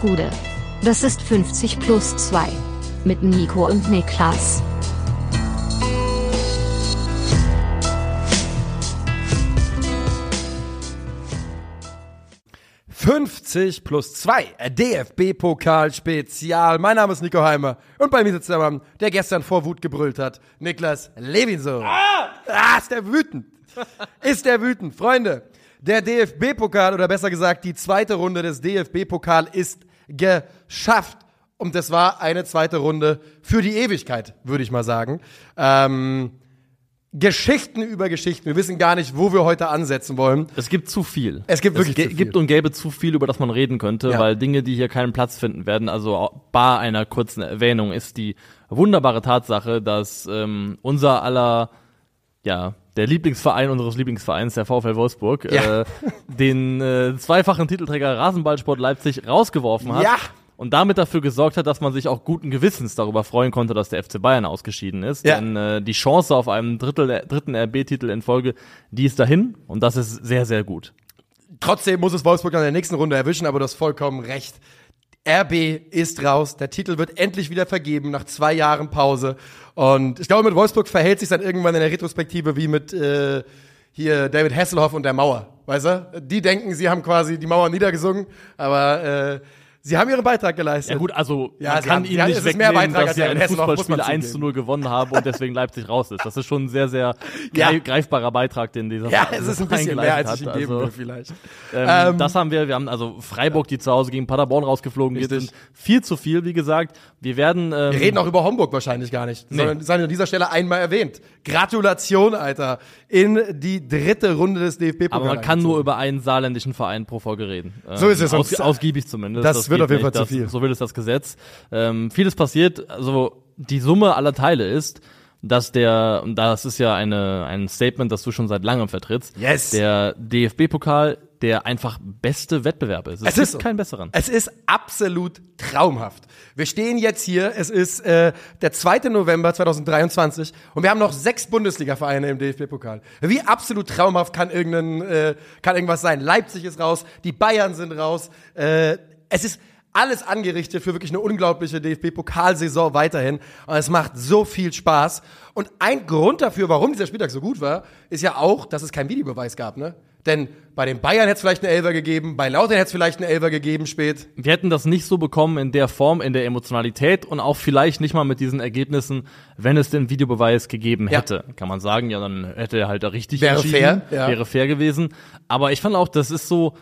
Gude. Das ist 50 plus 2. Mit Nico und Niklas. »50 plus 2, DFB-Pokal-Spezial. Mein Name ist Nico Heimer und bei mir sitzt der Mann, der gestern vor Wut gebrüllt hat, Niklas Levinson. Ah! ah, ist der wütend. Ist der wütend. Freunde, der DFB-Pokal oder besser gesagt die zweite Runde des DFB-Pokal ist geschafft. Und das war eine zweite Runde für die Ewigkeit, würde ich mal sagen. Ähm, Geschichten über Geschichten. Wir wissen gar nicht, wo wir heute ansetzen wollen. Es gibt zu viel. Es gibt wirklich es zu viel. gibt und gäbe zu viel, über das man reden könnte, Ja. weil Dinge, die hier keinen Platz finden werden, also bar einer kurzen Erwähnung, ist die wunderbare Tatsache, dass ähm, unser aller, ja, der Lieblingsverein unseres Lieblingsvereins, der VfL Wolfsburg, Ja. äh, den äh, zweifachen Titelträger Rasenballsport Leipzig rausgeworfen hat. Ja. Und damit dafür gesorgt hat, dass man sich auch guten Gewissens darüber freuen konnte, dass der FC Bayern ausgeschieden ist. Ja. Denn äh, die Chance auf einen Drittel, dritten RB-Titel in Folge, die ist dahin. Und das ist sehr, sehr gut. Trotzdem muss es Wolfsburg in der nächsten Runde erwischen, aber du hast vollkommen recht. RB ist raus, der Titel wird endlich wieder vergeben nach zwei Jahren Pause. Und ich glaube, mit Wolfsburg verhält sich dann irgendwann in der Retrospektive wie mit äh, hier David Hasselhoff und der Mauer. Weißt du? Die denken, sie haben quasi die Mauer niedergesungen, aber äh, sie haben ihren Beitrag geleistet. Ja gut, also Ja, man kann haben- ihnen nicht wegnehmen, dass sie ein Fußballspiel 1 zugeben. zu 0 gewonnen haben und deswegen Leipzig raus ist. Das ist schon ein sehr, sehr Ja. greif- greifbarer Beitrag, den dieser ja, es ist ein bisschen mehr, als ich ihm geben Also, will, vielleicht. Ähm, Ähm, das haben wir. Wir haben also Freiburg, die zu Hause gegen Paderborn rausgeflogen Richtig. sind. Viel zu viel, wie gesagt. Wir werden. Ähm, Wir reden auch über Homburg wahrscheinlich gar nicht, sondern sei an dieser Stelle einmal erwähnt. Gratulation, Alter, in die dritte Runde des DFB-Pokals. aber man kann nur über einen saarländischen Verein pro Folge reden. Ähm, So ist es, Aus, sonst- ausgiebig zumindest. Das wird auf jeden Fall zu viel. So will es das Gesetz. Ähm, vieles passiert. Also die Summe aller Teile ist, dass der, und das ist ja eine, ein Statement, das du schon seit langem vertrittst, Yes. der DFB-Pokal der einfach beste Wettbewerb ist. Es gibt ist so. keinen besseren. Es ist absolut traumhaft. Wir stehen jetzt hier, es ist äh, der 2. November 2023 und wir haben noch sechs Bundesliga-Vereine im DFB-Pokal. Wie absolut traumhaft kann, irgendein, äh, kann irgendwas sein? Leipzig ist raus, die Bayern sind raus. Äh, es ist alles angerichtet für wirklich eine unglaubliche DFB-Pokalsaison weiterhin. Und es macht so viel Spaß. Und ein Grund dafür, warum dieser Spieltag so gut war, ist ja auch, dass es keinen Videobeweis gab, ne? Denn bei den Bayern hätte es vielleicht eine Elfer gegeben, bei Lautern hätte es vielleicht eine Elfer gegeben spät. Wir hätten das nicht so bekommen in der Form, in der Emotionalität und auch vielleicht nicht mal mit diesen Ergebnissen, wenn es den Videobeweis gegeben Ja. hätte. Kann man sagen, ja, dann hätte er halt da richtig Wäre entschieden, fair, ja. wäre fair gewesen. Aber ich fand auch, das ist so,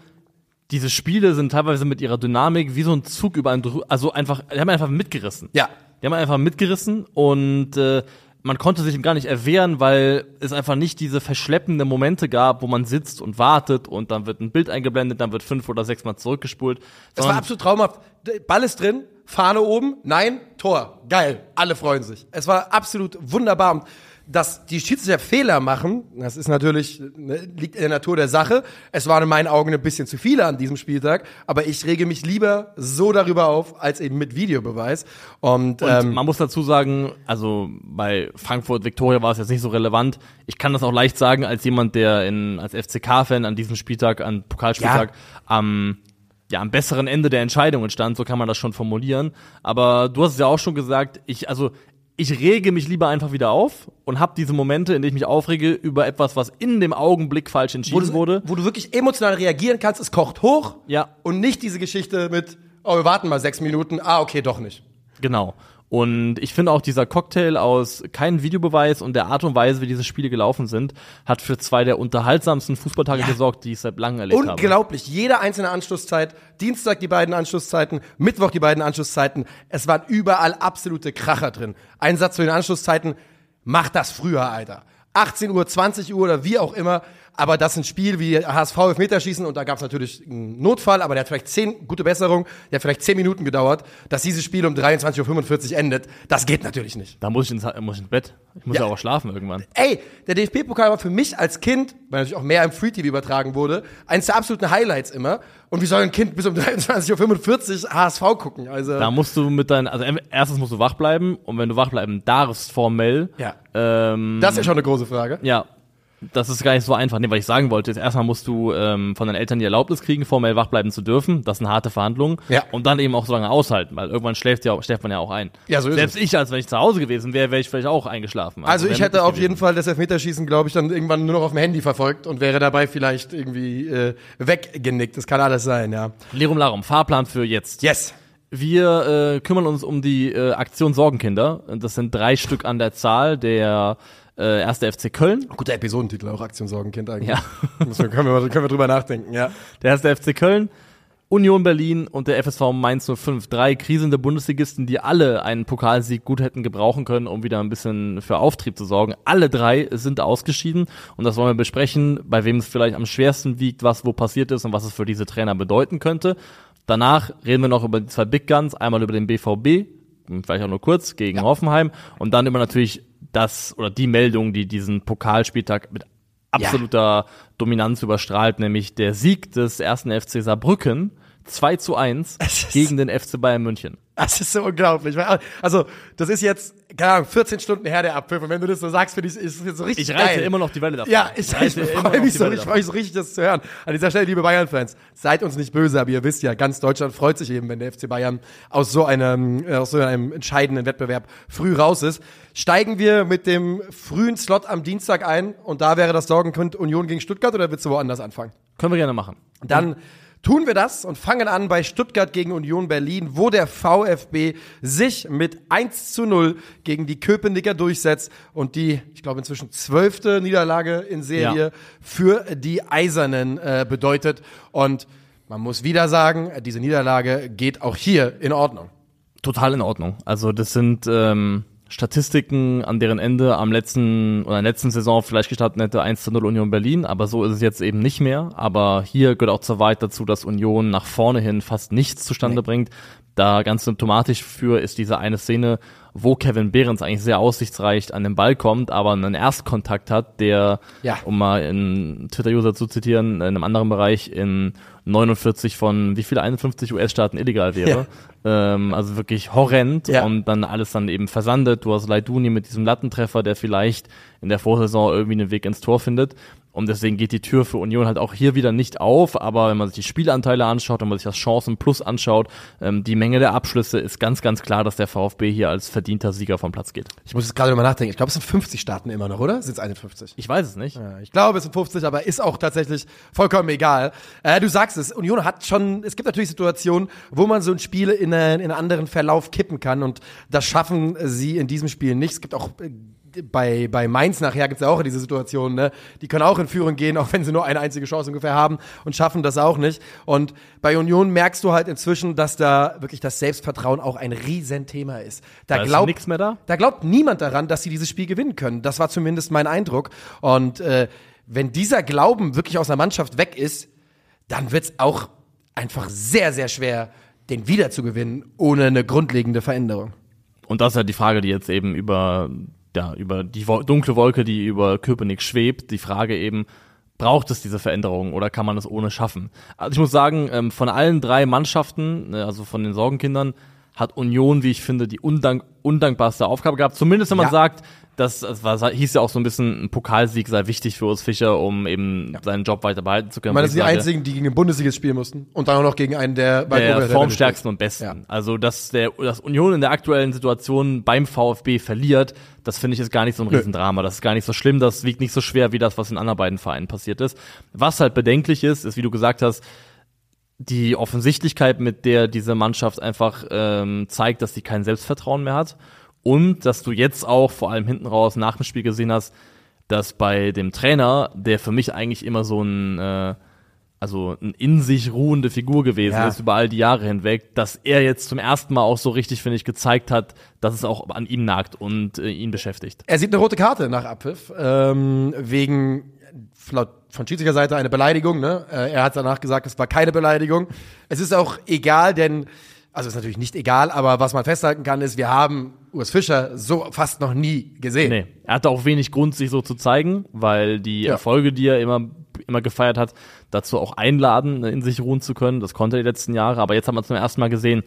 diese Spiele sind teilweise mit ihrer Dynamik wie so ein Zug über ein, Dru- also einfach, die haben einfach mitgerissen. Ja. Die haben einfach mitgerissen und äh, man konnte sich ihm gar nicht erwehren, weil es einfach nicht diese verschleppende Momente gab, wo man sitzt und wartet und dann wird ein Bild eingeblendet, dann wird fünf oder sechs Mal zurückgespult. Das war absolut traumhaft. Ball ist drin, Fahne oben, nein, Tor. Geil. Alle freuen sich. Es war absolut wunderbar. Dass die Schiedsrichter Fehler machen, das ist natürlich, ne, liegt in der Natur der Sache. Es waren in meinen Augen ein bisschen zu viele an diesem Spieltag, aber ich rege mich lieber so darüber auf, als eben mit Videobeweis. Und, Und ähm, man muss dazu sagen, also bei Frankfurt Victoria war es jetzt nicht so relevant. Ich kann das auch leicht sagen als jemand, der in, als FCK-Fan an diesem Spieltag, an Pokalspieltag am ja, am besseren Ende der Entscheidungen stand, so kann man das schon formulieren. Aber du hast es ja auch schon gesagt, ich, also ich rege mich lieber einfach wieder auf und habe diese Momente, in denen ich mich aufrege über etwas, was in dem Augenblick falsch wo, entschieden du, wurde. wo du wirklich emotional reagieren kannst, es kocht hoch. Ja. Und nicht diese Geschichte mit, oh, wir warten mal sechs Minuten, ah, okay, doch nicht. Genau. Und ich finde auch dieser Cocktail aus keinem Videobeweis und der Art und Weise, wie diese Spiele gelaufen sind, hat für zwei der unterhaltsamsten Fußballtage gesorgt, die ich seit langem erlebt habe. Unglaublich. Jede einzelne Anschlusszeit. Dienstag die beiden Anschlusszeiten, Mittwoch die beiden Anschlusszeiten. Es waren überall absolute Kracher drin. Ein Satz zu den Anschlusszeiten. Mach das früher, Alter. 18 Uhr, 20 Uhr oder wie auch immer. Aber das ist ein Spiel wie HSV Elfmeterschießen und da gab es natürlich einen Notfall, aber der hat vielleicht 10, gute Besserung, der hat vielleicht 10 Minuten gedauert, dass dieses Spiel um 23.45 Uhr endet. Das geht natürlich nicht. Da muss ich ins, muss ich ins Bett. Ich muss Ja. ja, auch schlafen irgendwann. Ey, der DFB-Pokal war für mich als Kind, weil natürlich auch mehr im Free-TV übertragen wurde, eines der absoluten Highlights immer. Und wie soll ein Kind bis um 23.45 Uhr HSV gucken? Also, Da musst du mit deinen, also erstens musst du wach bleiben und wenn du wach bleiben darfst formell, ja. ähm, Das ist ja schon eine große Frage. ja, Das ist gar nicht so einfach. Nee, was ich sagen wollte, ist erstmal musst du ähm, von deinen Eltern die Erlaubnis kriegen, formell wach bleiben zu dürfen. Das sind harte Verhandlungen. Ja. Und dann eben auch so lange aushalten, weil irgendwann schläft, ja, schläft man ja auch ein. Ja, so ist Selbst ich, als wenn ich zu Hause gewesen wäre, wäre ich vielleicht auch eingeschlafen. Also ich wär hätte auf gewesen. jeden Fall das Elfmeterschießen, glaube ich, dann irgendwann nur noch auf dem Handy verfolgt und wäre dabei vielleicht irgendwie äh, weggenickt. Das kann alles sein, ja. Lirum Larum, Fahrplan für jetzt. Yes. Wir äh, kümmern uns um die äh, Aktion Sorgenkinder. Das sind drei Stück an der Zahl. Der äh, erste FC Köln, Guter Episodentitel, auch Aktion Sorgenkind eigentlich. Ja. Muss man- können, wir, können wir drüber nachdenken, ja. der erste FC Köln, Union Berlin und der FSV Mainz 05. Drei krisende Bundesligisten, die alle einen Pokalsieg gut hätten gebrauchen können, um wieder ein bisschen für Auftrieb zu sorgen. Alle drei sind ausgeschieden und das wollen wir besprechen, bei wem es vielleicht am schwersten wiegt, was wo passiert ist und was es für diese Trainer bedeuten könnte. Danach reden wir noch über die zwei Big Guns, einmal über den BVB, vielleicht auch nur kurz, gegen Hoffenheim und dann über natürlich das oder die Meldung, die diesen Pokalspieltag mit absoluter Dominanz überstrahlt, nämlich der Sieg des ersten FC Saarbrücken 2 zu 1 Es ist- gegen den FC Bayern München. Das ist so unglaublich. Also, das ist jetzt, keine Ahnung, 14 Stunden her der Abpfiff. Und wenn du das so sagst, finde ich, ist es jetzt so richtig Ich reite geil. immer noch die Welle davon. Ja, ich, ich, immer freue mich so, ich freue mich so richtig, das zu hören. An dieser Stelle, liebe Bayern-Fans, seid uns nicht böse, aber ihr wisst ja, ganz Deutschland freut sich eben, wenn der FC Bayern aus so einem, äh, aus so einem entscheidenden Wettbewerb früh raus ist. Steigen wir mit dem frühen Slot am Dienstag ein und da wäre das Sorgenkind Union gegen Stuttgart oder willst du woanders anfangen? Können wir gerne machen. Dann tun wir das und fangen an bei Stuttgart gegen Union Berlin, wo der VfB sich mit 1 zu 0 gegen die Köpenicker durchsetzt und die, ich glaube, inzwischen zwölfte Niederlage in Serie Ja. für die Eisernen äh, bedeutet. Und man muss wieder sagen, diese Niederlage geht auch hier in Ordnung. Total in Ordnung. Also das sind ähm, Statistiken, an deren Ende am letzten oder in der letzten Saison vielleicht gestanden hätte 1 zu 0 Union Berlin, aber so ist es jetzt eben nicht mehr. Aber hier gehört auch zur Wahrheit dazu, dass Union nach vorne hin fast nichts zustande bringt. Da ganz symptomatisch für ist diese eine Szene, wo Kevin Behrens eigentlich sehr aussichtsreich an den Ball kommt, aber einen Erstkontakt hat, der, Ja. um mal einen Twitter-User zu zitieren, in einem anderen Bereich in 49 von wie viele 51 US-Staaten illegal wäre. Ähm, also wirklich horrend Ja. und dann alles dann eben versandet. Du hast Leiduni mit diesem Lattentreffer, der vielleicht in der Vorsaison irgendwie einen Weg ins Tor findet. Und deswegen geht die Tür für Union halt auch hier wieder nicht auf. Aber wenn man sich die Spielanteile anschaut, wenn man sich das Chancen Plus anschaut, ähm, die Menge der Abschlüsse ist ganz, ganz klar, dass der VfB hier als verdienter Sieger vom Platz geht. Ich muss jetzt gerade mal nachdenken. Ich glaube, es sind 50 Staaten immer noch, oder? Sind es 51? Ich weiß es nicht. Ja, ich glaube, es sind 50, aber ist auch tatsächlich vollkommen egal. Äh, du sagst es, Union hat schon, es gibt natürlich Situationen, wo man so ein Spiel in, eine, in einen anderen Verlauf kippen kann und das schaffen sie in diesem Spiel nicht. Es gibt auch äh, bei, bei Mainz nachher gibt es ja auch diese Situation, ne? Die können auch in Führung gehen, auch wenn sie nur eine einzige Chance ungefähr haben und schaffen das auch nicht. Und bei Union merkst du halt inzwischen, dass da wirklich das Selbstvertrauen auch ein Riesenthema ist. Da, Da ist glaubt nix mehr da? da glaubt niemand daran, dass sie dieses Spiel gewinnen können. Das war zumindest mein Eindruck. Und äh, wenn dieser Glauben wirklich aus der Mannschaft weg ist, dann wird's auch einfach sehr, sehr schwer, den wieder zu gewinnen, ohne eine grundlegende Veränderung. Und das ist ja die Frage, die jetzt eben über, ja, über die dunkle Wolke, die über Köpenick schwebt. Die Frage eben, braucht es diese Veränderung oder kann man es ohne schaffen? Also ich muss sagen, ähm, von allen drei Mannschaften, ne, also von den Sorgenkindern, hat Union, wie ich finde, die undank undankbarste Aufgabe gehabt. Zumindest wenn man Ja. sagt, das, das war, hieß ja auch so ein bisschen, ein Pokalsieg sei wichtig für Urs Fischer, um eben seinen Job weiter behalten zu können. Ich meine, das sind die einzigen, die gegen den Bundesliga spielen mussten. Und dann auch noch gegen einen der der formstärksten und besten. Ja. Also, dass der, dass Union in der aktuellen Situation beim VfB verliert, das finde ich ist gar nicht so ein Riesendrama. Das ist gar nicht so schlimm. Das wiegt nicht so schwer wie das, was in anderen beiden Vereinen passiert ist. Was halt bedenklich ist, ist, wie du gesagt hast, die Offensichtlichkeit, mit der diese Mannschaft einfach ähm, zeigt, dass sie kein Selbstvertrauen mehr hat. Und dass du jetzt auch vor allem hinten raus nach dem Spiel gesehen hast, dass bei dem Trainer, der für mich eigentlich immer so ein äh, also ein in sich ruhende Figur gewesen Ja. ist über all die Jahre hinweg, dass er jetzt zum ersten Mal auch so richtig, finde ich, gezeigt hat, dass es auch an ihm nagt und äh, ihn beschäftigt. Er sieht eine rote Karte nach Abpfiff, ähm, wegen laut von Schiedsrichterseite eine Beleidigung. Ne? Äh, er hat danach gesagt, es war keine Beleidigung. Es ist auch egal, denn, also ist natürlich nicht egal, aber was man festhalten kann, ist, wir haben Urs Fischer so fast noch nie gesehen. Nee, er hatte auch wenig Grund, sich so zu zeigen, weil die Ja. Erfolge, die er immer, immer gefeiert hat, dazu auch einladen, in sich ruhen zu können. Das konnte er die letzten Jahre, aber jetzt hat man zum ersten Mal gesehen,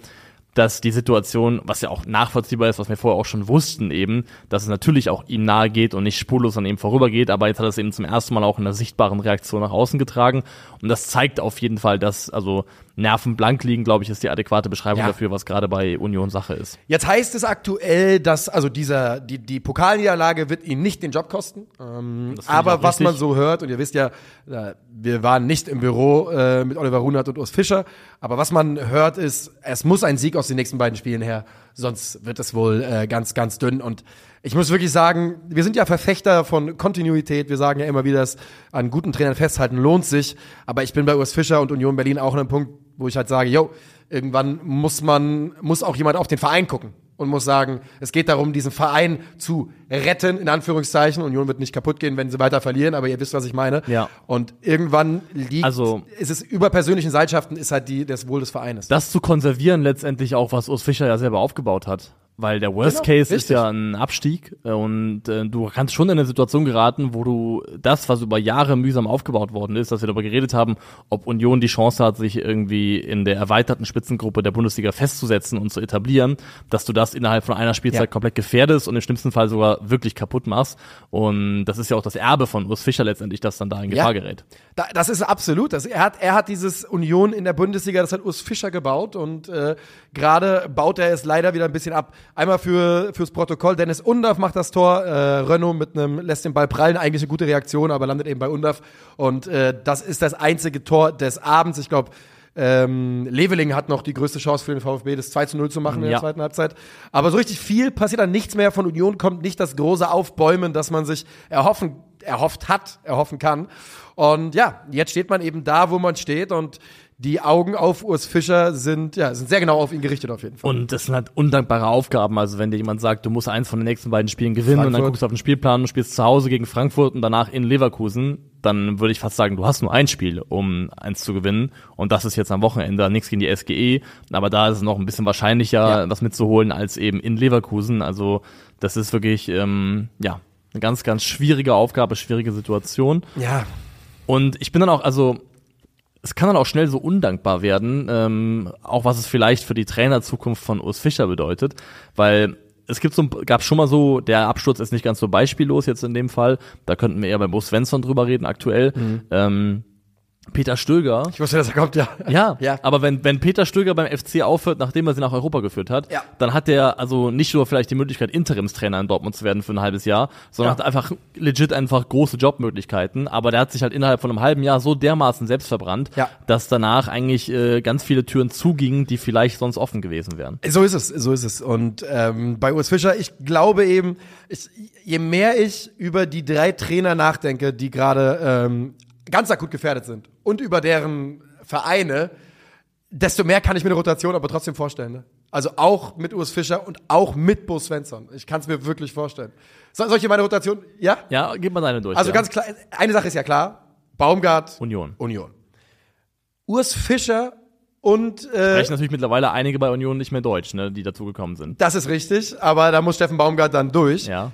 dass die Situation, was ja auch nachvollziehbar ist, was wir vorher auch schon wussten eben, dass es natürlich auch ihm nahe geht und nicht spurlos an ihm vorübergeht, aber jetzt hat er es eben zum ersten Mal auch in einer sichtbaren Reaktion nach außen getragen. Und das zeigt auf jeden Fall, dass also Nerven blank liegen, glaube ich, ist die adäquate Beschreibung Ja. dafür, was gerade bei Union Sache ist. Jetzt heißt es aktuell, dass also dieser die die Pokalniederlage wird ihn nicht den Job kosten. Ähm, aber was man so hört und ihr wisst ja, äh, wir waren nicht im Büro äh, mit Oliver Runert und Urs Fischer, aber was man hört ist, es muss ein Sieg aus den nächsten beiden Spielen her, sonst wird es wohl äh, ganz ganz dünn und ich muss wirklich sagen, wir sind ja Verfechter von Kontinuität. Wir sagen ja immer wieder, dass an guten Trainern festhalten lohnt sich. Aber ich bin bei Urs Fischer und Union Berlin auch an einem Punkt, wo ich halt sage, yo, irgendwann muss man, muss auch jemand auf den Verein gucken und muss sagen, es geht darum, diesen Verein zu retten, in Anführungszeichen. Union wird nicht kaputt gehen, wenn sie weiter verlieren, aber ihr wisst, was ich meine. Ja. Und irgendwann liegt, Also- ist es über persönlichen Seilschaften, ist halt die, das Wohl des Vereines. Das zu konservieren letztendlich auch, was Urs Fischer ja selber aufgebaut hat. Weil der Worst Genau, Case ist richtig. ja ein Abstieg äh, und äh, du kannst schon in eine Situation geraten, wo du das, was über Jahre mühsam aufgebaut worden ist, dass wir darüber geredet haben, ob Union die Chance hat, sich irgendwie in der erweiterten Spitzengruppe der Bundesliga festzusetzen und zu etablieren, dass du das innerhalb von einer Spielzeit Ja. komplett gefährdest und im schlimmsten Fall sogar wirklich kaputt machst. Und das ist ja auch das Erbe von Urs Fischer letztendlich, das dann da in Gefahr gerät. Da, das ist absolut. Das, er, hat, er hat dieses Union in der Bundesliga, das hat Urs Fischer gebaut und äh, gerade baut er es leider wieder ein bisschen ab. Einmal für, fürs Protokoll, Dennis Undorf macht das Tor, äh, Renault mit einem, lässt den Ball prallen, eigentlich eine gute Reaktion, aber landet eben bei Undorf und äh, das ist das einzige Tor des Abends. Ich glaube, ähm, Leveling hat noch die größte Chance für den VfB, das 2 zu 0 zu machen in der Ja. zweiten Halbzeit. Aber so richtig viel passiert dann nichts mehr. Von Union kommt nicht das große Aufbäumen, das man sich erhoffen, erhofft hat, erhoffen kann. Und ja, jetzt steht man eben da, wo man steht und die Augen auf Urs Fischer sind, ja, sind sehr genau auf ihn gerichtet auf jeden Fall. Und das sind halt undankbare Aufgaben. Also wenn dir jemand sagt, du musst eins von den nächsten beiden Spielen gewinnen und dann Frankfurt. guckst du auf den Spielplan und spielst zu Hause gegen Frankfurt und danach in Leverkusen, dann würde ich fast sagen, du hast nur ein Spiel, um eins zu gewinnen. Und das ist jetzt am Wochenende nichts gegen die SGE. Aber da ist es noch ein bisschen wahrscheinlicher, Ja. was mitzuholen, als eben in Leverkusen. Also das ist wirklich, ähm, ja, eine ganz, ganz schwierige Aufgabe, schwierige Situation. ja, Und ich bin dann auch, also es kann dann auch schnell so undankbar werden, ähm, auch was es vielleicht für die Trainerzukunft von Urs Fischer bedeutet, weil es gibt so, gab schon mal so, der Absturz ist nicht ganz so beispiellos jetzt in dem Fall, da könnten wir eher beim Bo Svensson drüber reden aktuell. Ähm, Peter Stöger, ich wusste, dass er kommt, ja. ja, Ja. aber wenn, wenn Peter Stöger beim FC aufhört, nachdem er sie nach Europa geführt hat, Ja. dann hat er also nicht nur vielleicht die Möglichkeit, Interimstrainer in Dortmund zu werden für ein halbes Jahr, sondern Ja. hat einfach legit einfach große Jobmöglichkeiten. Aber der hat sich halt innerhalb von einem halben Jahr so dermaßen selbst verbrannt, Ja. dass danach eigentlich äh, ganz viele Türen zugingen, die vielleicht sonst offen gewesen wären. So ist es, so ist es. Und ähm, bei Urs Fischer, ich glaube eben, ich, je mehr ich über die drei Trainer nachdenke, die gerade ähm, ganz akut gefährdet sind und über deren Vereine, desto mehr kann ich mir eine Rotation aber trotzdem vorstellen. Ne? Also auch mit Urs Fischer und auch mit Bo Svensson. Ich kann es mir wirklich vorstellen. So, soll ich hier meine Rotation? Ja? Ja, gib mal deine durch. Also ja. ganz klar, eine Sache ist ja klar. Baumgart, Union. Union. Urs Fischer und äh, Sprechen natürlich mittlerweile einige bei Union nicht mehr Deutsch, ne, die dazugekommen sind. das ist richtig, aber da muss Steffen Baumgart dann durch. Ja.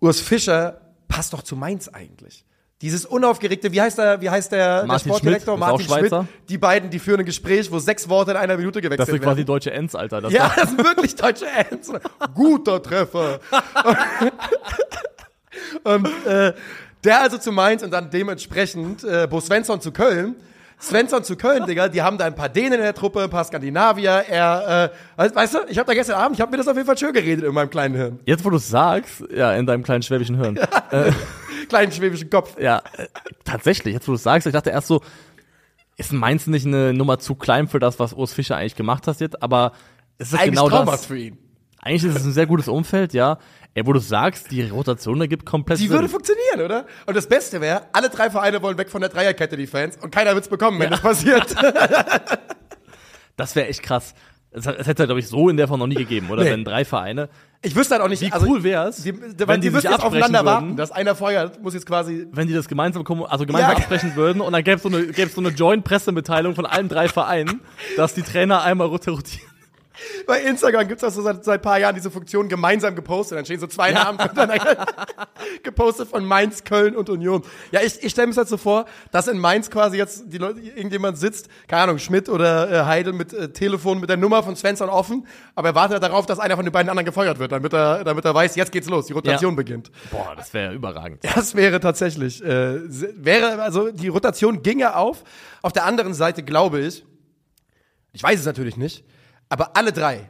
Urs Fischer passt doch zu Mainz eigentlich. Dieses unaufgeregte, wie heißt der, wie heißt der, Martin der Sportdirektor? Schmidt, Martin Schmidt. Schweizer. Die beiden, die führen ein Gespräch, wo sechs Worte in einer Minute Das gewechselt sind quasi werden. deutsche Ends, Alter. Das Ja, das sind wirklich deutsche Ends. Guter Treffer. und äh, der also zu Mainz und dann dementsprechend äh, Bo Svensson zu Köln. Svensson zu Köln, Digga, die haben da ein paar Dänen in der Truppe, ein paar Skandinavier. Er, äh, weißt, weißt du, ich habe da gestern Abend, ich habe mir das auf jeden Fall schön geredet in meinem kleinen Hirn. Jetzt, wo du es sagst, ja, in deinem kleinen schwäbischen Hirn. Kleinen schwäbischen Kopf. Ja, äh, tatsächlich, jetzt wo du sagst, ich dachte erst so, ist Mainz nicht eine Nummer zu klein für das, was Urs Fischer eigentlich gemacht hat jetzt, aber es ist Eigentlich genau das. für ihn. Eigentlich ist es ein sehr gutes Umfeld, ja. Ey, wo du sagst, die Rotation ergibt komplett Die Sinn. würde funktionieren, oder? Und das Beste wäre, alle drei Vereine wollen weg von der Dreierkette, die Fans, und keiner wird's bekommen, wenn das passiert. Das wäre echt krass. Es, es hätte, glaube ich, so in der Form noch nie gegeben, oder? Nee. Wenn drei Vereine. Ich wüsste halt auch nicht, Wie also, cool die, die, wenn die die sich jetzt aufeinander würden. warten, dass einer feuert, muss jetzt quasi. wenn die das gemeinsam, also gemeinsam Ja. absprechen würden und dann gäbe es so eine, gäb's so eine Joint-Pressemitteilung von allen drei Vereinen, dass die Trainer einmal rotieren. Bei Instagram gibt's auch so seit, seit ein paar Jahren diese Funktion gemeinsam gepostet. Dann stehen so zwei Namen gepostet von Mainz, Köln und Union. Ja, ich, ich stelle mir das halt so vor, dass in Mainz quasi jetzt die Leute, irgendjemand sitzt, keine Ahnung, Schmidt oder äh, Heidel mit äh, Telefon mit der Nummer von Svensson offen, aber er wartet darauf, dass einer von den beiden anderen gefeuert wird, damit er, damit er weiß, jetzt geht's los, die Rotation Ja. beginnt. Boah, das wäre überragend. Das wäre tatsächlich, äh, wäre, also die Rotation ginge auf. Auf der anderen Seite glaube ich, ich weiß es natürlich nicht, aber alle drei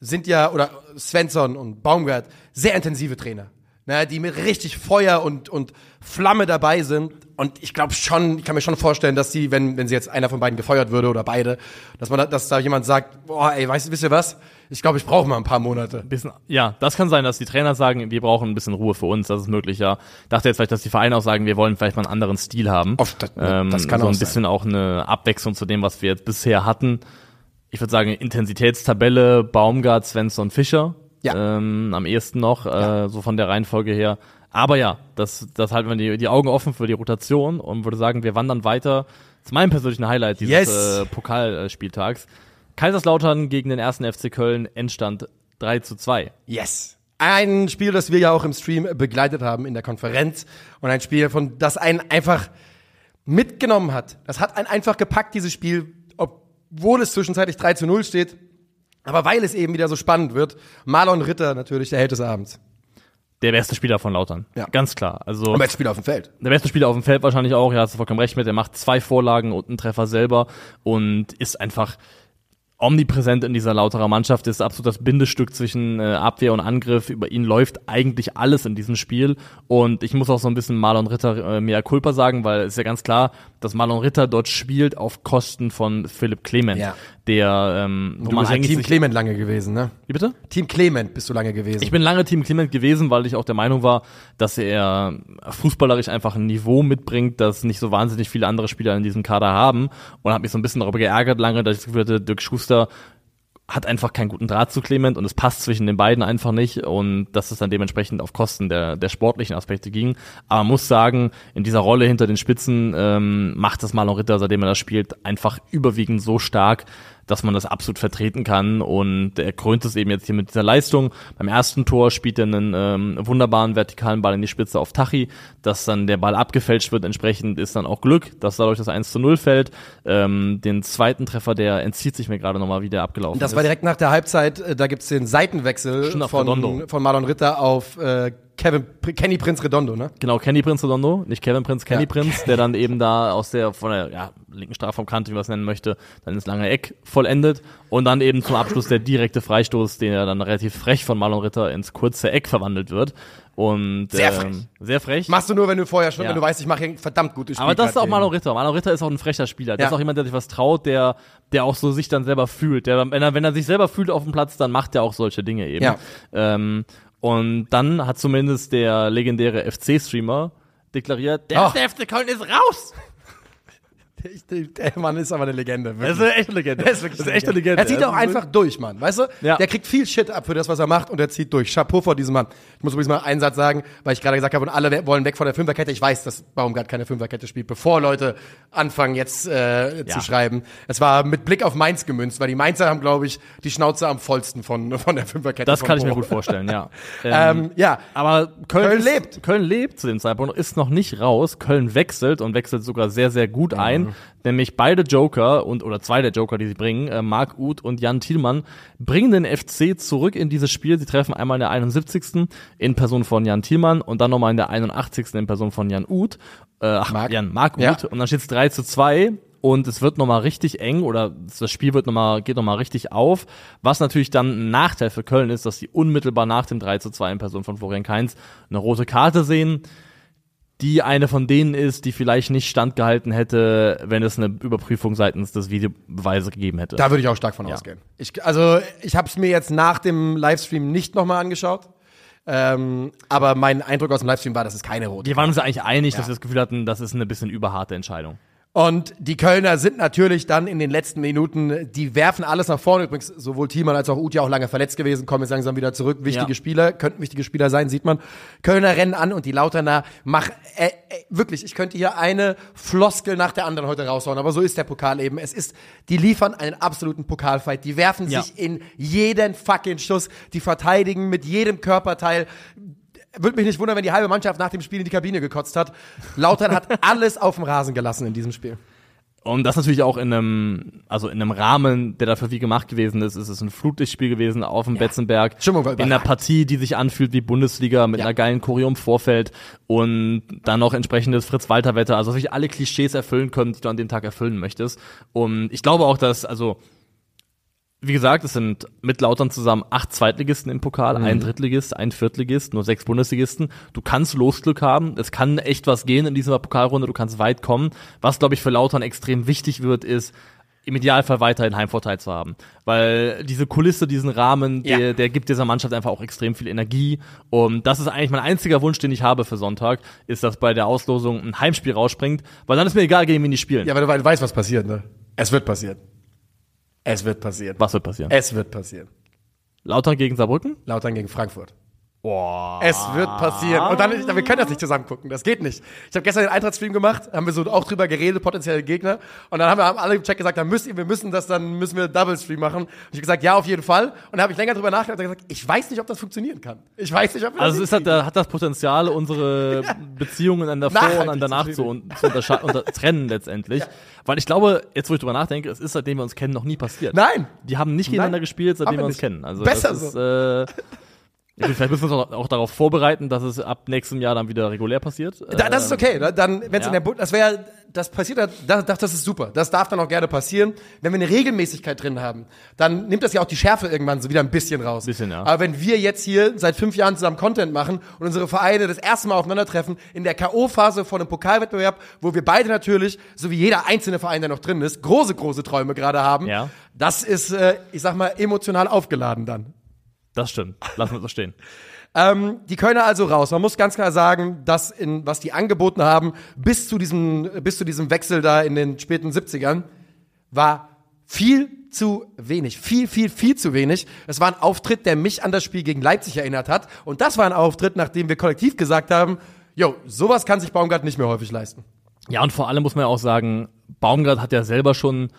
sind ja, oder Svensson und Baumgart, sehr intensive Trainer. Ne, die mit richtig Feuer und, und Flamme dabei sind. Und ich glaube schon, ich kann mir schon vorstellen, dass sie, wenn, wenn sie jetzt einer von beiden gefeuert würde oder beide, dass man da, dass da jemand sagt, boah, ey, weißt, wisst ihr was? Ich glaube, ich brauche mal ein paar Monate. Bisschen, ja, das kann sein, dass die Trainer sagen, wir brauchen ein bisschen Ruhe für uns, das ist möglich, ja. Dachte jetzt vielleicht, dass die Vereine auch sagen, wir wollen vielleicht mal einen anderen Stil haben. Oft, das- ähm, das kann so auch ein sein. bisschen auch eine Abwechslung zu dem, was wir jetzt bisher hatten. Ich würde sagen, Intensitätstabelle, Baumgart, Svensson, Fischer. Ja. Ähm, am ehesten noch, äh, so von der Reihenfolge her. Aber ja, das, das halten wir die, die Augen offen für die Rotation und würde sagen, wir wandern weiter zu meinem persönlichen Highlight dieses Yes. äh, Pokalspieltags. Kaiserslautern gegen den ersten FC Köln, Endstand 3 zu 2. Yes. Ein Spiel, das wir ja auch im Stream begleitet haben in der Konferenz und ein Spiel, von das einen einfach mitgenommen hat. Das hat einen einfach gepackt, dieses Spiel, obwohl es zwischenzeitlich 3 zu 0 steht. Aber weil es eben wieder so spannend wird, Marlon Ritter natürlich der Held des Abends. Der beste Spieler von Lautern. Ja. Ganz klar. Also Und bester Spieler auf dem Feld. der beste Spieler auf dem Feld wahrscheinlich auch, ja, hast du vollkommen recht mit. Er macht zwei Vorlagen und einen Treffer selber und ist einfach omnipräsent in dieser Lauterer Mannschaft, ist absolut das Bindestück zwischen äh, Abwehr und Angriff. Über ihn läuft eigentlich alles in diesem Spiel. Und ich muss auch so ein bisschen Marlon Ritter äh, mehr Culpa sagen, weil es ist ja ganz klar, dass Marlon Ritter dort spielt auf Kosten von Philipp Clement, Ja. Der ähm, wo Du man bist eigentlich Team Clement lange gewesen, ne? Wie bitte? Team Clement bist du lange gewesen. Ich bin lange Team Clement gewesen, weil ich auch der Meinung war, dass er fußballerisch einfach ein Niveau mitbringt, das nicht so wahnsinnig viele andere Spieler in diesem Kader haben. Und habe mich so ein bisschen darüber geärgert lange, dass ich das Gefühl hatte, Dirk Schuster hat einfach keinen guten Draht zu Clement und es passt zwischen den beiden einfach nicht und dass es dann dementsprechend auf Kosten der, der sportlichen Aspekte ging. Aber muss sagen, in dieser Rolle hinter den Spitzen ähm, macht das Marlon Ritter, seitdem er das spielt, einfach überwiegend so stark, dass man das absolut vertreten kann und er krönt es eben jetzt hier mit dieser Leistung. Beim ersten Tor spielt er einen ähm, wunderbaren vertikalen Ball in die Spitze auf Tachi, dass dann der Ball abgefälscht wird. Entsprechend ist dann auch Glück, dass dadurch das 1 zu 0 fällt. Ähm, den zweiten Treffer, der entzieht sich mir gerade nochmal, wie der abgelaufen Das ist. war direkt nach der Halbzeit, äh, da gibt's den Seitenwechsel Stimmt, von, von Marlon Ritter auf äh, Kevin, Kenny Prinz Redondo, ne? Genau, Kenny Prinz Redondo, nicht Kevin Prinz, Kenny Ja. Prinz, der dann eben da aus der, von der ja, linken Strafraumkante, wie man es nennen möchte, dann ins lange Eck vollendet und dann eben zum Abschluss der direkte Freistoß, den er dann relativ frech von Marlon Ritter ins kurze Eck verwandelt wird. Und Sehr ähm, frech. sehr frech. Machst du nur, wenn du vorher schon, Ja. wenn du weißt, ich mache ein verdammt gutes Spiel. Aber das ist auch Marlon Ritter. Marlon Ritter ist auch ein frecher Spieler. Der Ja. ist auch jemand, der sich was traut, der, der auch so sich dann selber fühlt. Der, wenn er, wenn er sich selber fühlt auf dem Platz, dann macht er auch solche Dinge eben. Ja. Ähm, und dann hat zumindest der legendäre FC-Streamer deklariert, der erste FC Köln ist raus! Der, der Mann ist aber eine Legende. Das Wirklich. ist eine echte Legende. Der ist wirklich eine Legende. Er zieht auch einfach durch, Mann. Weißt du? Ja. Der kriegt viel Shit ab für das, was er macht und er zieht durch. Chapeau vor diesem Mann. Ich muss übrigens mal einen Satz sagen, weil ich gerade gesagt habe, und alle wollen weg von der Fünferkette. Ich weiß, dass Baumgart keine Fünferkette spielt, bevor Leute anfangen jetzt äh, Ja. zu schreiben. Es war mit Blick auf Mainz gemünzt, weil die Mainzer haben, glaube ich, die Schnauze am vollsten von, von der Fünferkette. Das kann ich mir Bo. gut vorstellen, ja. Ähm, ja, Aber Köln, Köln lebt. Köln lebt zu dem Zeitpunkt, ist noch nicht raus. Köln wechselt und wechselt sogar sehr, sehr gut ein. Nämlich beide Joker und oder zwei der Joker, die sie bringen, äh, Marc Uth und Jan Thielmann, bringen den FC zurück in dieses Spiel. Sie treffen einmal in der 71. in Person von Jan Thielmann und dann nochmal in der 81. in Person von Jan Uth. Äh, ach, Marc. Jan, Marc Ja. Uth. Und dann steht es 3 zu 2 und es wird nochmal richtig eng oder das Spiel wird noch mal, geht nochmal richtig auf. Was natürlich dann ein Nachteil für Köln ist, dass sie unmittelbar nach dem 3 zu 2 in Person von Florian Kainz eine rote Karte sehen, die eine von denen ist, die vielleicht nicht standgehalten hätte, wenn es eine Überprüfung seitens des Videobeweise gegeben hätte. da würde ich auch stark von Ja. ausgehen. Ich, also ich habe es mir jetzt nach dem Livestream nicht nochmal angeschaut. Ähm, aber mein Eindruck aus dem Livestream war, dass es keine rote Wir waren uns ja eigentlich einig, dass wir das Gefühl hatten, das ist eine bisschen überharte Entscheidung. Und die Kölner sind natürlich dann in den letzten Minuten, die werfen alles nach vorne. Übrigens, sowohl Thiemann als auch ja auch lange verletzt gewesen, kommen jetzt langsam wieder zurück. Wichtige Ja. Spieler, könnten wichtige Spieler sein, sieht man. Kölner rennen an und die Lauterner machen, äh, äh, wirklich, ich könnte hier eine Floskel nach der anderen heute raushauen, aber so ist der Pokal eben. Es ist, die liefern einen absoluten Pokalfight. Die werfen Ja. sich in jeden fucking Schuss. Die verteidigen mit jedem Körperteil. Würde mich nicht wundern, wenn die halbe Mannschaft nach dem Spiel in die Kabine gekotzt hat. Lautern hat alles auf dem Rasen gelassen in diesem Spiel. Und das natürlich auch in einem, also in einem Rahmen, der dafür wie gemacht gewesen ist. Es ist ein Flutlichtspiel gewesen auf dem Betzenberg. Stimmung war in einer. Partie, die sich anfühlt wie Bundesliga mit Ja. einer geilen Choreo im Vorfeld und dann noch entsprechendes Fritz-Walter-Wetter. Also wirklich alle Klischees erfüllen können, die du an dem Tag erfüllen möchtest. Und ich glaube auch, dass, also, wie gesagt, es sind mit Lautern zusammen acht Zweitligisten im Pokal, ein Drittligist, ein Viertligist, nur sechs Bundesligisten. Du kannst Losglück haben, es kann echt was gehen in dieser Pokalrunde, du kannst weit kommen. Was, glaube ich, für Lautern extrem wichtig wird, ist, im Idealfall weiterhin Heimvorteil zu haben. Weil diese Kulisse, diesen Rahmen, Ja. der, der gibt dieser Mannschaft einfach auch extrem viel Energie. Und das ist eigentlich mein einziger Wunsch, den ich habe für Sonntag, ist, dass bei der Auslosung ein Heimspiel rausspringt, weil dann ist mir egal, gegen wen die spielen. Ja, aber du weißt, was passiert, ne? Es wird passieren. Es wird passieren. Was wird passieren? Es wird passieren. Lautern gegen Saarbrücken? Lautern gegen Frankfurt. Boah. Es wird passieren. Und dann, wir können das nicht zusammen gucken. Das geht nicht. Ich habe gestern den Eintracht-Stream gemacht, haben wir so auch drüber geredet, potenzielle Gegner. Und dann haben wir haben alle im Chat gesagt, dann müsst ihr, wir müssen das, dann müssen wir Double-Stream machen. Und ich habe gesagt, ja, auf jeden Fall. Und dann habe ich länger drüber nachgedacht und gesagt, ich weiß nicht, ob das funktionieren kann. Ich weiß nicht, ob wir Also das es ist halt, da hat das Potenzial, unsere Beziehungen an davor Nachhaltig und an danach zu zu, unter trennen letztendlich. Weil ich glaube, jetzt wo ich drüber nachdenke, es ist, seitdem wir uns kennen, noch nie passiert. Nein. Die haben nicht gegeneinander Nein, gespielt, seitdem wir wir uns nicht. kennen. Also Besser das ist, äh, ja, vielleicht müssen wir uns auch, darauf vorbereiten, dass es ab nächstem Jahr dann wieder regulär passiert. Da, das ist okay. ne? Dann, wenn es ja. in der Bund, das wäre, das passiert, das, das, das ist super. Das darf dann auch gerne passieren. Wenn wir eine Regelmäßigkeit drin haben, dann nimmt das ja auch die Schärfe irgendwann so wieder ein bisschen raus. Bisschen, ja. Aber wenn wir jetzt hier seit fünf Jahren zusammen Content machen und unsere Vereine das erste Mal aufeinandertreffen in der K.O.-Phase von einem Pokalwettbewerb, wo wir beide natürlich, so wie jeder einzelne Verein, der noch drin ist, große, große Träume gerade haben, Ja. das ist, äh, ich sag mal, emotional aufgeladen dann. Das stimmt. Lassen wir so stehen. Ähm, die Kölner also raus. Man muss ganz klar sagen, dass in, was die angeboten haben, bis zu diesem, bis zu diesem Wechsel da in den späten 70ern, war viel zu wenig. Viel, viel, viel zu wenig. Es war ein Auftritt, der mich an das Spiel gegen Leipzig erinnert hat. Und das war ein Auftritt, nachdem wir kollektiv gesagt haben, jo, sowas kann sich Baumgart nicht mehr häufig leisten. Ja, und vor allem muss man ja auch sagen, Baumgart hat ja selber schon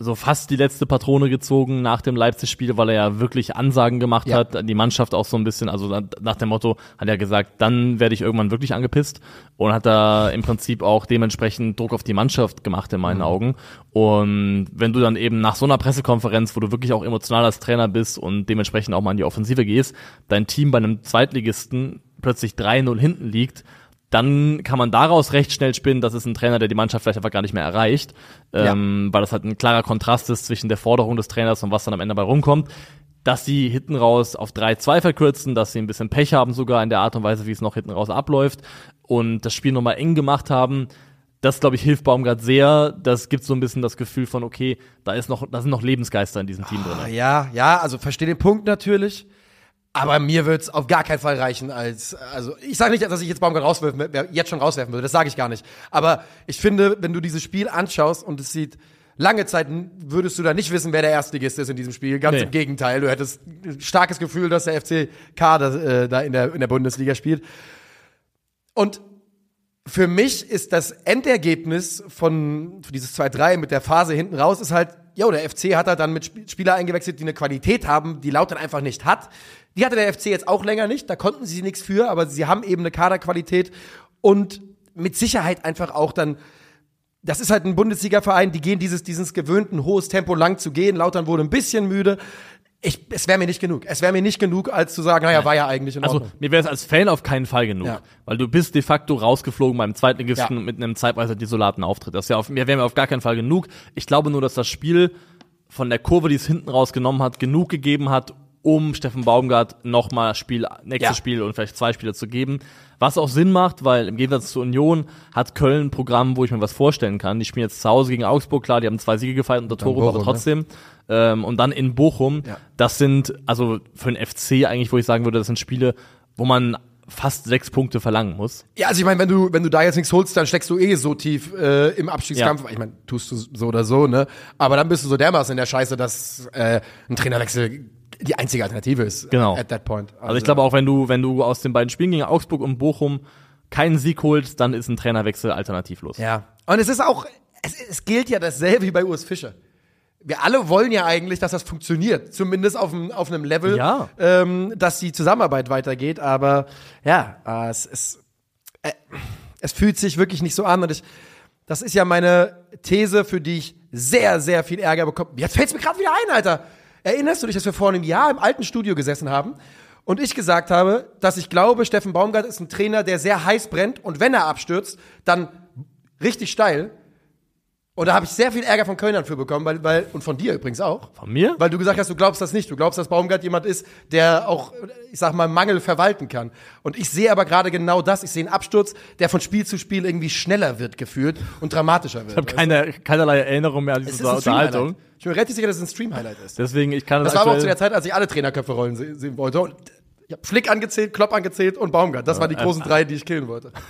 so fast die letzte Patrone gezogen nach dem Leipzig-Spiel, weil er ja wirklich Ansagen gemacht Ja. hat, die Mannschaft auch so ein bisschen, also nach dem Motto, hat er gesagt, dann werde ich irgendwann wirklich angepisst und hat da im Prinzip auch dementsprechend Druck auf die Mannschaft gemacht in meinen Augen. Und wenn du dann eben nach so einer Pressekonferenz, wo du wirklich auch emotional als Trainer bist und dementsprechend auch mal in die Offensive gehst, dein Team bei einem Zweitligisten plötzlich 3-0 hinten liegt, dann kann man daraus recht schnell spinnen, dass es ein Trainer, der die Mannschaft vielleicht einfach gar nicht mehr erreicht, ähm, weil das halt ein klarer Kontrast ist zwischen der Forderung des Trainers und was dann am Ende bei rumkommt. Dass sie hinten raus auf 3-2 verkürzen, dass sie ein bisschen Pech haben sogar in der Art und Weise, wie es noch hinten raus abläuft und das Spiel nochmal eng gemacht haben. Das, glaube ich, hilft Baumgart sehr. Das gibt so ein bisschen das Gefühl von, okay, da ist noch, da sind noch Lebensgeister in diesem Team drin. Ah, Ja, ja, also verstehe den Punkt natürlich. Aber mir wird's auf gar keinen Fall reichen als, also ich sage nicht, dass ich jetzt Baumgart rauswerfen, jetzt schon rauswerfen würde, das sage ich gar nicht. Aber ich finde, wenn du dieses Spiel anschaust und es sieht, lange Zeit würdest du da nicht wissen, wer der Erstligist ist in diesem Spiel. Ganz Nee. im Gegenteil, du hättest ein starkes Gefühl, dass der FCK da, äh, da in, der, in der Bundesliga spielt. Und für mich ist das Endergebnis von dieses 2-3 mit der Phase hinten raus ist halt, ja, der FC hat halt dann mit Sp- Spieler eingewechselt, die eine Qualität haben, die Lautern einfach nicht hat. Die hatte der FC jetzt auch länger nicht, da konnten sie nichts für, aber sie haben eben eine Kaderqualität und mit Sicherheit einfach auch dann das ist halt ein Bundesliga-Verein, die gehen dieses, dieses gewöhnten hohes Tempo lang zu gehen. Lautern wurde ein bisschen müde. Ich, es wäre mir nicht genug. Es wäre mir nicht genug, als zu sagen, naja, war ja eigentlich in Also Ordnung. mir wäre es als Fan auf keinen Fall genug, Ja. weil du bist de facto rausgeflogen beim Zweitligisten Ja. mit einem zeitweise desolaten Auftritt. Das wäre mir wäre mir auf gar keinen Fall genug. Ich glaube nur, dass das Spiel von der Kurve, die es hinten rausgenommen hat, genug gegeben hat, um Steffen Baumgart nochmal Spiel, nächstes Ja. Spiel und vielleicht zwei Spiele zu geben. Was auch Sinn macht, weil im Gegensatz zur Union hat Köln ein Programm, wo ich mir was vorstellen kann. Die spielen jetzt zu Hause gegen Augsburg, klar, die haben zwei Siege gefeiert unter Tore, aber ne? trotzdem. Ähm, und dann in Bochum. Ja. Das sind, also für den FC eigentlich, wo ich sagen würde, das sind Spiele, wo man fast sechs Punkte verlangen muss. Ja, also ich meine, wenn du, wenn du da jetzt nichts holst, dann steckst du eh so tief äh, im Abstiegskampf. Ja. Ich meine, tust du so oder so, ne? Aber dann bist du so dermaßen in der Scheiße, dass äh, ein Trainerwechsel die einzige Alternative ist. Genau. At that point. Also, ich glaube auch, wenn du, wenn du aus den beiden Spielen gegen Augsburg und Bochum keinen Sieg holst, dann ist ein Trainerwechsel alternativlos. Ja. Und es ist auch, es, es gilt ja dasselbe wie bei Urs Fischer. Wir alle wollen ja eigentlich, dass das funktioniert. Zumindest auf, einem auf einem Level, Ja. ähm, dass die Zusammenarbeit weitergeht. Aber ja, äh, es, es, äh, es fühlt sich wirklich nicht so an. Und ich, das ist ja meine These, für die ich sehr, sehr viel Ärger bekomme. Jetzt fällt's mir gerade wieder ein, Alter. Erinnerst du dich, dass wir vor einem Jahr im alten Studio gesessen haben und ich gesagt habe, dass ich glaube, Steffen Baumgart ist ein Trainer, der sehr heiß brennt und wenn er abstürzt, dann richtig steil. Und da habe ich sehr viel Ärger von Kölnern für bekommen, weil, weil, und von dir übrigens auch. Von mir? Weil du gesagt hast, du glaubst das nicht. Du glaubst, dass Baumgart jemand ist, der auch, ich sag mal, Mangel verwalten kann. Und ich sehe aber gerade genau das. Ich sehe einen Absturz, der von Spiel zu Spiel irgendwie schneller wird gefühlt und dramatischer wird. Ich habe keine, keinerlei Erinnerung mehr an Es diese Unterhaltung. Ich bin mir relativ sicher, dass es ein Stream-Highlight ist. Deswegen, ich kann Das das war aber auch zu der Zeit, als ich alle Trainerköpfe rollen se sehen wollte. Und ich habe Flick angezählt, Klopp angezählt und Baumgart. Das waren die großen drei, die ich killen wollte.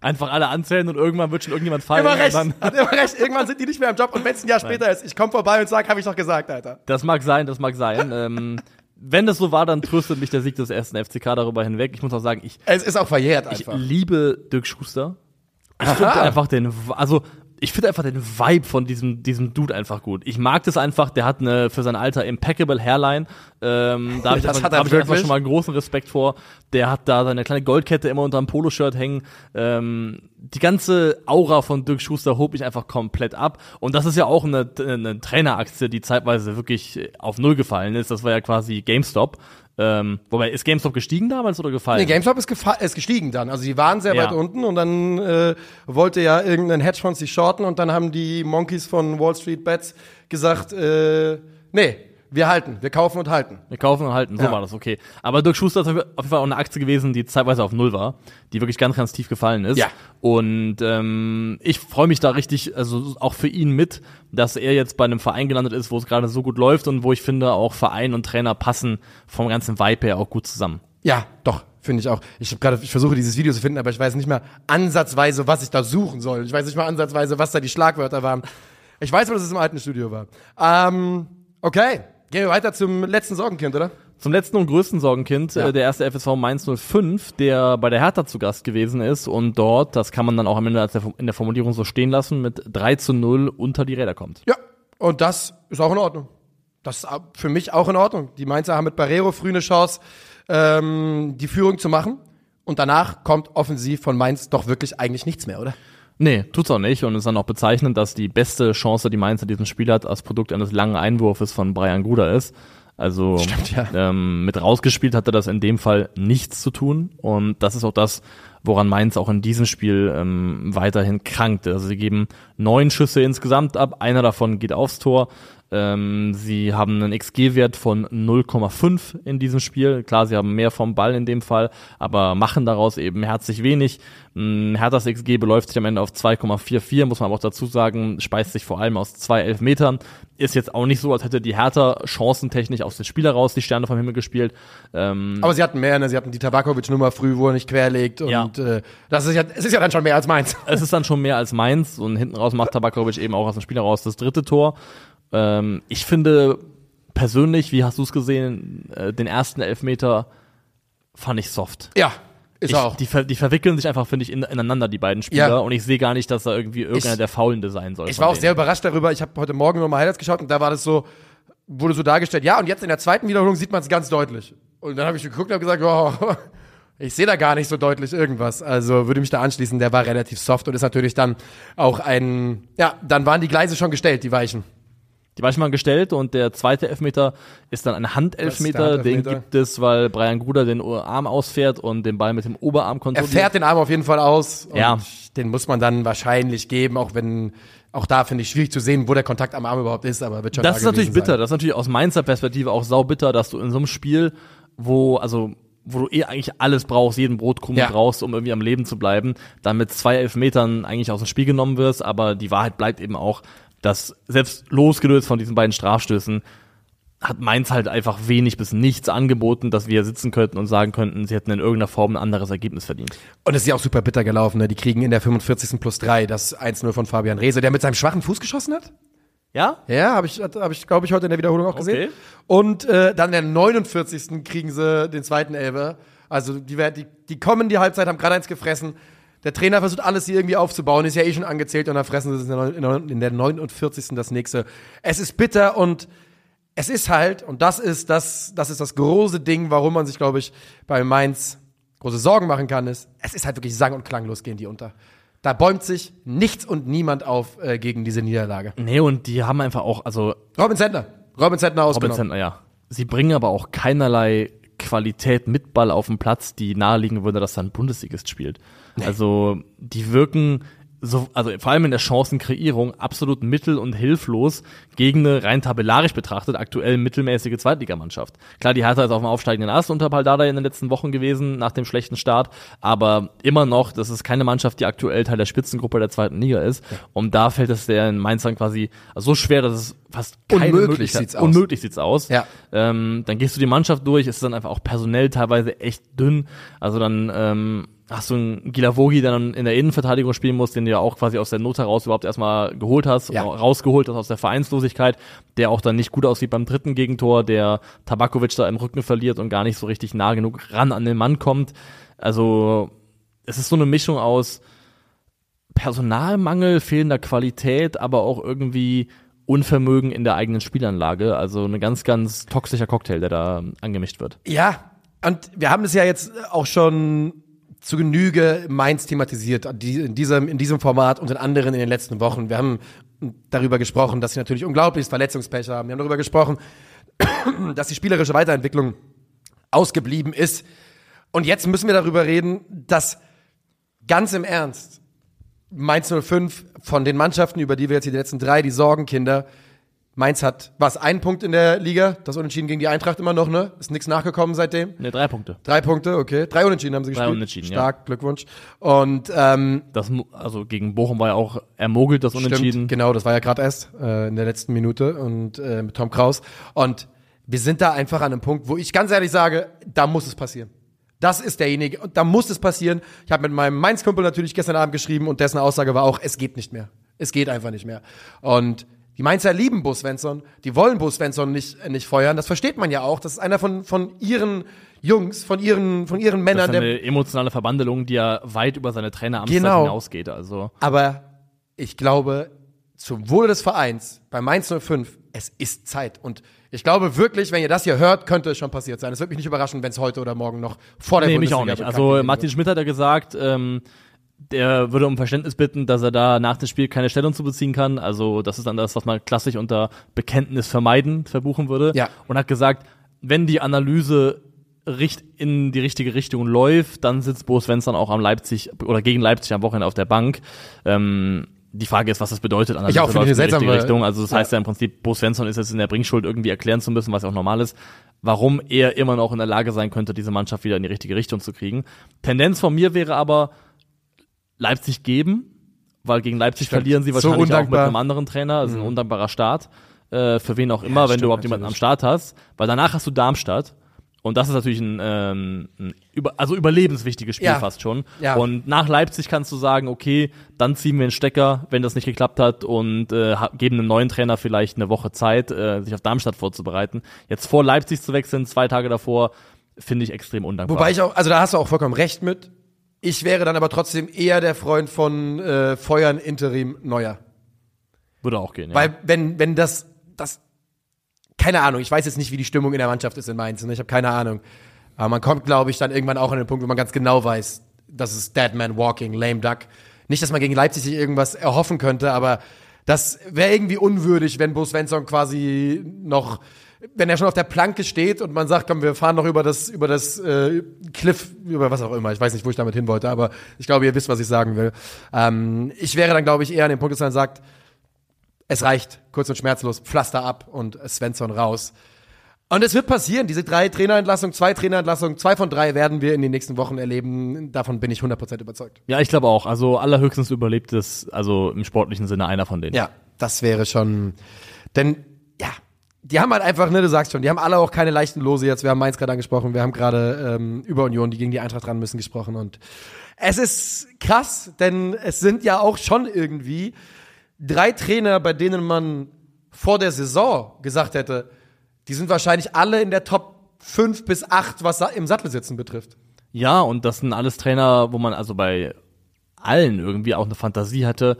einfach alle anzählen und irgendwann wird schon irgendjemand fallen. Immer recht, hat immer recht. Irgendwann sind die nicht mehr im Job und wenn es ein Jahr später ist, ich komme vorbei und sag, habe ich doch gesagt, Alter. Das mag sein, das mag sein. ähm, wenn das so war, dann tröstet mich der Sieg des ersten FCK darüber hinweg. Ich muss auch sagen, ich, Es ist auch verjährt ich einfach. liebe Dirk Schuster. Ich finde einfach den, also ich finde einfach den Vibe von diesem diesem Dude einfach gut. Ich mag das einfach. Der hat eine für sein Alter impeccable Hairline. Ähm, da habe ich, einfach, hat er hab ich einfach schon mal großen Respekt vor. Der hat da seine kleine Goldkette immer unter dem Poloshirt hängen. Ähm, die ganze Aura von Dirk Schuster hob ich einfach komplett ab. Und das ist ja auch eine, eine Traineraktie, die zeitweise wirklich auf Null gefallen ist. Das war ja quasi GameStop. Ähm, wobei, ist GameStop gestiegen damals oder gefallen? Nee, GameStop ist, ist gestiegen dann. Also die waren sehr Ja. weit unten und dann äh, wollte ja irgendein Hedgefonds sie shorten und dann haben die Monkeys von Wall Street Bets gesagt, äh, nee, wir halten, wir kaufen und halten. Wir kaufen und halten, so Ja. war das, okay. Aber Dirk Schuster ist auf jeden Fall auch eine Aktie gewesen, die zeitweise auf Null war, die wirklich ganz, ganz tief gefallen ist. Ja. Und ähm, ich freue mich da richtig, also auch für ihn mit, dass er jetzt bei einem Verein gelandet ist, wo es gerade so gut läuft und wo ich finde, auch Verein und Trainer passen vom ganzen Vibe her auch gut zusammen. Ja, doch, finde ich auch. Ich habe gerade, ich versuche dieses Video zu finden, aber ich weiß nicht mehr ansatzweise, was ich da suchen soll. Ich weiß nicht mal ansatzweise, was da die Schlagwörter waren. Ich weiß nur, dass es im alten Studio war. Ähm, okay, gehen wir weiter zum letzten Sorgenkind, oder? Zum letzten und größten Sorgenkind, Ja. äh, der erste FSV Mainz 05, der bei der Hertha zu Gast gewesen ist und dort, das kann man dann auch am Ende in der Formulierung so stehen lassen, mit 3 zu 0 unter die Räder kommt. Ja, und das ist auch in Ordnung. Das ist für mich auch in Ordnung. Die Mainzer haben mit Barrero früh eine Chance, ähm, die Führung zu machen. Und danach kommt offensiv von Mainz doch wirklich eigentlich nichts mehr, oder? Nee, tut's auch nicht und ist dann auch bezeichnend, dass die beste Chance, die Mainz in diesem Spiel hat, als Produkt eines langen Einwurfes von Brian Gruder ist. Also Stimmt, ja. ähm, mit rausgespielt hatte das in dem Fall nichts zu tun und das ist auch das, woran Mainz auch in diesem Spiel ähm, weiterhin krankt. Also sie geben neun Schüsse insgesamt ab, einer davon geht aufs Tor. Ähm, sie haben einen XG-Wert von 0,5 in diesem Spiel. Klar, sie haben mehr vom Ball in dem Fall, aber machen daraus eben herzlich wenig. Ähm, Herthas XG beläuft sich am Ende auf 2,44, muss man aber auch dazu sagen, speist sich vor allem aus zwei Elfmetern. Ist jetzt auch nicht so, als hätte die Hertha chancentechnisch aus den Spieler raus die Sterne vom Himmel gespielt. Ähm, Aber sie hatten mehr, ne? Sie hatten die Tabakovic-Nummer früh, wo er nicht querlegt. Und Ja. äh, das ist ja, es ist ja dann schon mehr als Mainz. es ist dann schon mehr als Mainz und hinten raus macht Tabakovic eben auch aus dem Spiel heraus das dritte Tor. Ähm, ich finde persönlich, wie hast du es gesehen, äh, den ersten Elfmeter fand ich soft. Ja, ist Ich, auch. Die, ver die verwickeln sich einfach, finde ich, in, ineinander, die beiden Spieler. Ja. Und ich sehe gar nicht, dass da irgendwie irgendeiner Ich- der Faulende sein soll. Ich war auch denen. sehr überrascht darüber. Ich habe heute Morgen nochmal Highlights geschaut und da war das so, wurde so dargestellt, ja, und jetzt in der zweiten Wiederholung sieht man es ganz deutlich. Und dann habe ich geguckt und habe gesagt, wow, ich sehe da gar nicht so deutlich irgendwas. Also würde mich da anschließen, der war relativ soft und ist natürlich dann auch ein, ja, dann waren die Gleise schon gestellt, die Weichen. Die war schon mal gestellt und der zweite Elfmeter ist dann ein Handelfmeter. Den gibt es, weil Brian Gruder den Arm ausfährt und den Ball mit dem Oberarm Er kontrolliert. fährt den Arm auf jeden Fall aus und Ja. den muss man dann wahrscheinlich geben, auch wenn, auch da finde ich schwierig zu sehen, wo der Kontakt am Arm überhaupt ist, aber wird schon Das da ist natürlich bitter. sein. Das ist natürlich aus Mainzer Perspektive auch saubitter, dass du in so einem Spiel, wo, also, wo du eh eigentlich alles brauchst, jeden Brotkrumen Ja. brauchst, um irgendwie am Leben zu bleiben, dann mit zwei Elfmetern eigentlich aus dem Spiel genommen wirst. Aber die Wahrheit bleibt eben auch, dass selbst losgelöst von diesen beiden Strafstößen hat Mainz halt einfach wenig bis nichts angeboten, dass wir sitzen könnten und sagen könnten, sie hätten in irgendeiner Form ein anderes Ergebnis verdient. Und es ist ja auch super bitter gelaufen. Ne? Die kriegen in der 45. plus 3 das 1-0 von Fabian Rehse, der mit seinem schwachen Fuß geschossen hat. Ja? Ja, habe ich, hab ich glaube ich, heute in der Wiederholung auch gesehen. Okay. Und äh, dann in der 49. kriegen sie den zweiten Elber. Also die, die, die kommen die Halbzeit, haben gerade eins gefressen. Der Trainer versucht alles hier irgendwie aufzubauen, ist ja eh schon angezählt und dann fressen sie es in der, neun- in der- in der 49. das nächste. Es ist bitter und es ist halt, und das ist das, das ist das große Ding, warum man sich, glaube ich, bei Mainz große Sorgen machen kann, ist, es ist halt wirklich sang- und klanglos gehen die unter. Da bäumt sich nichts und niemand auf äh, gegen diese Niederlage. Nee, und die haben einfach auch, also Robin Zentner. Robin Zentner Robin ausgenommen. Zentner, ja. Sie bringen aber auch keinerlei Qualität mit Ball auf den Platz, die naheliegen würde, dass da ein Bundesligist spielt. Also die wirken so, also vor allem in der Chancenkreierung absolut mittel- und hilflos gegen eine rein tabellarisch betrachtet aktuell mittelmäßige Zweitligamannschaft. Klar, die Hertha ist auf dem aufsteigenden Ast unter Paldada in den letzten Wochen gewesen, nach dem schlechten Start, aber immer noch, das ist keine Mannschaft, die aktuell Teil der Spitzengruppe der zweiten Liga ist. Und da fällt es der in Mainz dann quasi so schwer, dass es fast keine Unmöglich sieht's aus. Unmöglich sieht's aus. Ja. Ähm, dann gehst du die Mannschaft durch, es ist dann einfach auch personell teilweise echt dünn. Also dann ähm, hast du einen Gilavogi, der dann in der Innenverteidigung spielen muss, den du ja auch quasi aus der Not heraus überhaupt erstmal geholt hast, Ja. rausgeholt hast aus der Vereinslosigkeit, der auch dann nicht gut aussieht beim dritten Gegentor, der Tabakovic da im Rücken verliert und gar nicht so richtig nah genug ran an den Mann kommt. Also es ist so eine Mischung aus Personalmangel, fehlender Qualität, aber auch irgendwie Unvermögen in der eigenen Spielanlage. Also eine ganz, ganz toxischer Cocktail, der da angemischt wird. Ja, und wir haben das ja jetzt auch schon zu Genüge Mainz thematisiert, in diesem, in diesem Format und in anderen in den letzten Wochen. Wir haben darüber gesprochen, dass sie natürlich unglaubliches Verletzungspech haben. Wir haben darüber gesprochen, dass die spielerische Weiterentwicklung ausgeblieben ist. Und jetzt müssen wir darüber reden, dass ganz im Ernst Mainz 05 von den Mannschaften, über die wir jetzt hier die letzten drei, die Sorgenkinder, Mainz hat, was, einen Punkt in der Liga, das Unentschieden gegen die Eintracht immer noch, ne? Ist nichts nachgekommen seitdem. Ne, drei Punkte. Drei Punkte, okay. Drei Unentschieden haben sie Drei gespielt. Unentschieden, ja. Stark, Glückwunsch. Und ähm, Das, also gegen Bochum war ja auch ermogelt, das Unentschieden. Stimmt, genau, das war ja gerade erst äh, in der letzten Minute und äh, mit Tom Kraus. Und wir sind da einfach an einem Punkt, wo ich ganz ehrlich sage, da muss es passieren. Das ist derjenige, und da muss es passieren. Ich habe mit meinem Mainz-Kumpel natürlich gestern Abend geschrieben und dessen Aussage war auch, es geht nicht mehr. Es geht einfach nicht mehr. Und die Mainzer lieben Bo Svensson, die wollen Bo Svensson nicht, äh, nicht feuern. Das versteht man ja auch. Das ist einer von, von ihren Jungs, von ihren, von ihren Das Männern, ist der eine emotionale Verbandelung, die ja weit über seine Traineramtszeit Genau. hinausgeht. Also Aber ich glaube, zum Wohle des Vereins, bei Mainz 05, es ist Zeit. Und ich glaube wirklich, wenn ihr das hier hört, könnte es schon passiert sein. Es würde mich nicht überraschen, wenn es heute oder morgen noch vor der Nee, mich auch Bundesliga nicht. Also Martin. Schmidt hat ja gesagt, ähm, der würde um Verständnis bitten, dass er da nach dem Spiel keine Stellung zu beziehen kann. Also das ist dann das, was man klassisch unter Bekenntnis vermeiden verbuchen würde. Ja. Und hat gesagt, wenn die Analyse richt in die richtige Richtung läuft, dann sitzt Bo Svensson auch am Leipzig oder gegen Leipzig am Wochenende auf der Bank. Ähm, die Frage ist, was das bedeutet. Analyse Ich auch, läuft in die richtige Richtung. Also das Ja. heißt ja im Prinzip, Bo Svensson ist jetzt in der Bringschuld irgendwie erklären zu müssen, was ja auch normal ist, warum er immer noch in der Lage sein könnte, diese Mannschaft wieder in die richtige Richtung zu kriegen. Tendenz von mir wäre aber Leipzig geben, weil gegen Leipzig Stimmt. verlieren sie So wahrscheinlich auch mit einem anderen Trainer. Das ist ein undankbarer Start. Äh, für wen auch immer, wenn stimmt, du überhaupt jemanden am natürlich. Start hast. Weil danach hast du Darmstadt. Und das ist natürlich ein, ähm, ein über, also überlebenswichtiges Spiel Ja. fast schon. Ja. Und nach Leipzig kannst du sagen, okay, dann ziehen wir einen Stecker, wenn das nicht geklappt hat und äh, geben einem neuen Trainer vielleicht eine Woche Zeit, äh, sich auf Darmstadt vorzubereiten. Jetzt vor Leipzig zu wechseln, zwei Tage davor, finde ich extrem undankbar. Wobei ich auch, also da hast du auch vollkommen recht mit. Ich wäre dann aber trotzdem eher der Freund von äh, Feuern Interim Neuer. Würde auch gehen. Ja. Weil wenn, wenn das, das, keine Ahnung, ich weiß jetzt nicht, wie die Stimmung in der Mannschaft ist in Mainz, ne? ich habe keine Ahnung. Aber man kommt, glaube ich, dann irgendwann auch an den Punkt, wo man ganz genau weiß, das ist Dead Man Walking, Lame Duck. Nicht, dass man gegen Leipzig sich irgendwas erhoffen könnte, aber das wäre irgendwie unwürdig, wenn Bo Svensson quasi noch, wenn er schon auf der Planke steht und man sagt, komm, wir fahren noch über das, über das äh, Cliff, über was auch immer. Ich weiß nicht, wo ich damit hin wollte, aber ich glaube, ihr wisst, was ich sagen will. Ähm, ich wäre dann, glaube ich, eher an dem Punkt, dass man sagt, es reicht, kurz und schmerzlos, Pflaster ab und Svensson raus. Und es wird passieren, diese drei Trainerentlassungen, zwei Trainerentlassungen, zwei von drei werden wir in den nächsten Wochen erleben. Davon bin ich 100% überzeugt. ja, ich glaube auch. Also allerhöchstens überlebt es, also im sportlichen Sinne einer von denen. Ja, das wäre schon, denn, die haben halt einfach, ne, du sagst schon, die haben alle auch keine leichten Lose jetzt. Wir haben Mainz gerade angesprochen, wir haben gerade ähm, über Union, die gegen die Eintracht ran müssen, gesprochen. Und es ist krass, denn es sind ja auch schon irgendwie drei Trainer, bei denen man vor der Saison gesagt hätte, die sind wahrscheinlich alle in der Top 5 bis 8, was im Sattelsitzen betrifft. Ja, und das sind alles Trainer, wo man also bei allen irgendwie auch eine Fantasie hatte,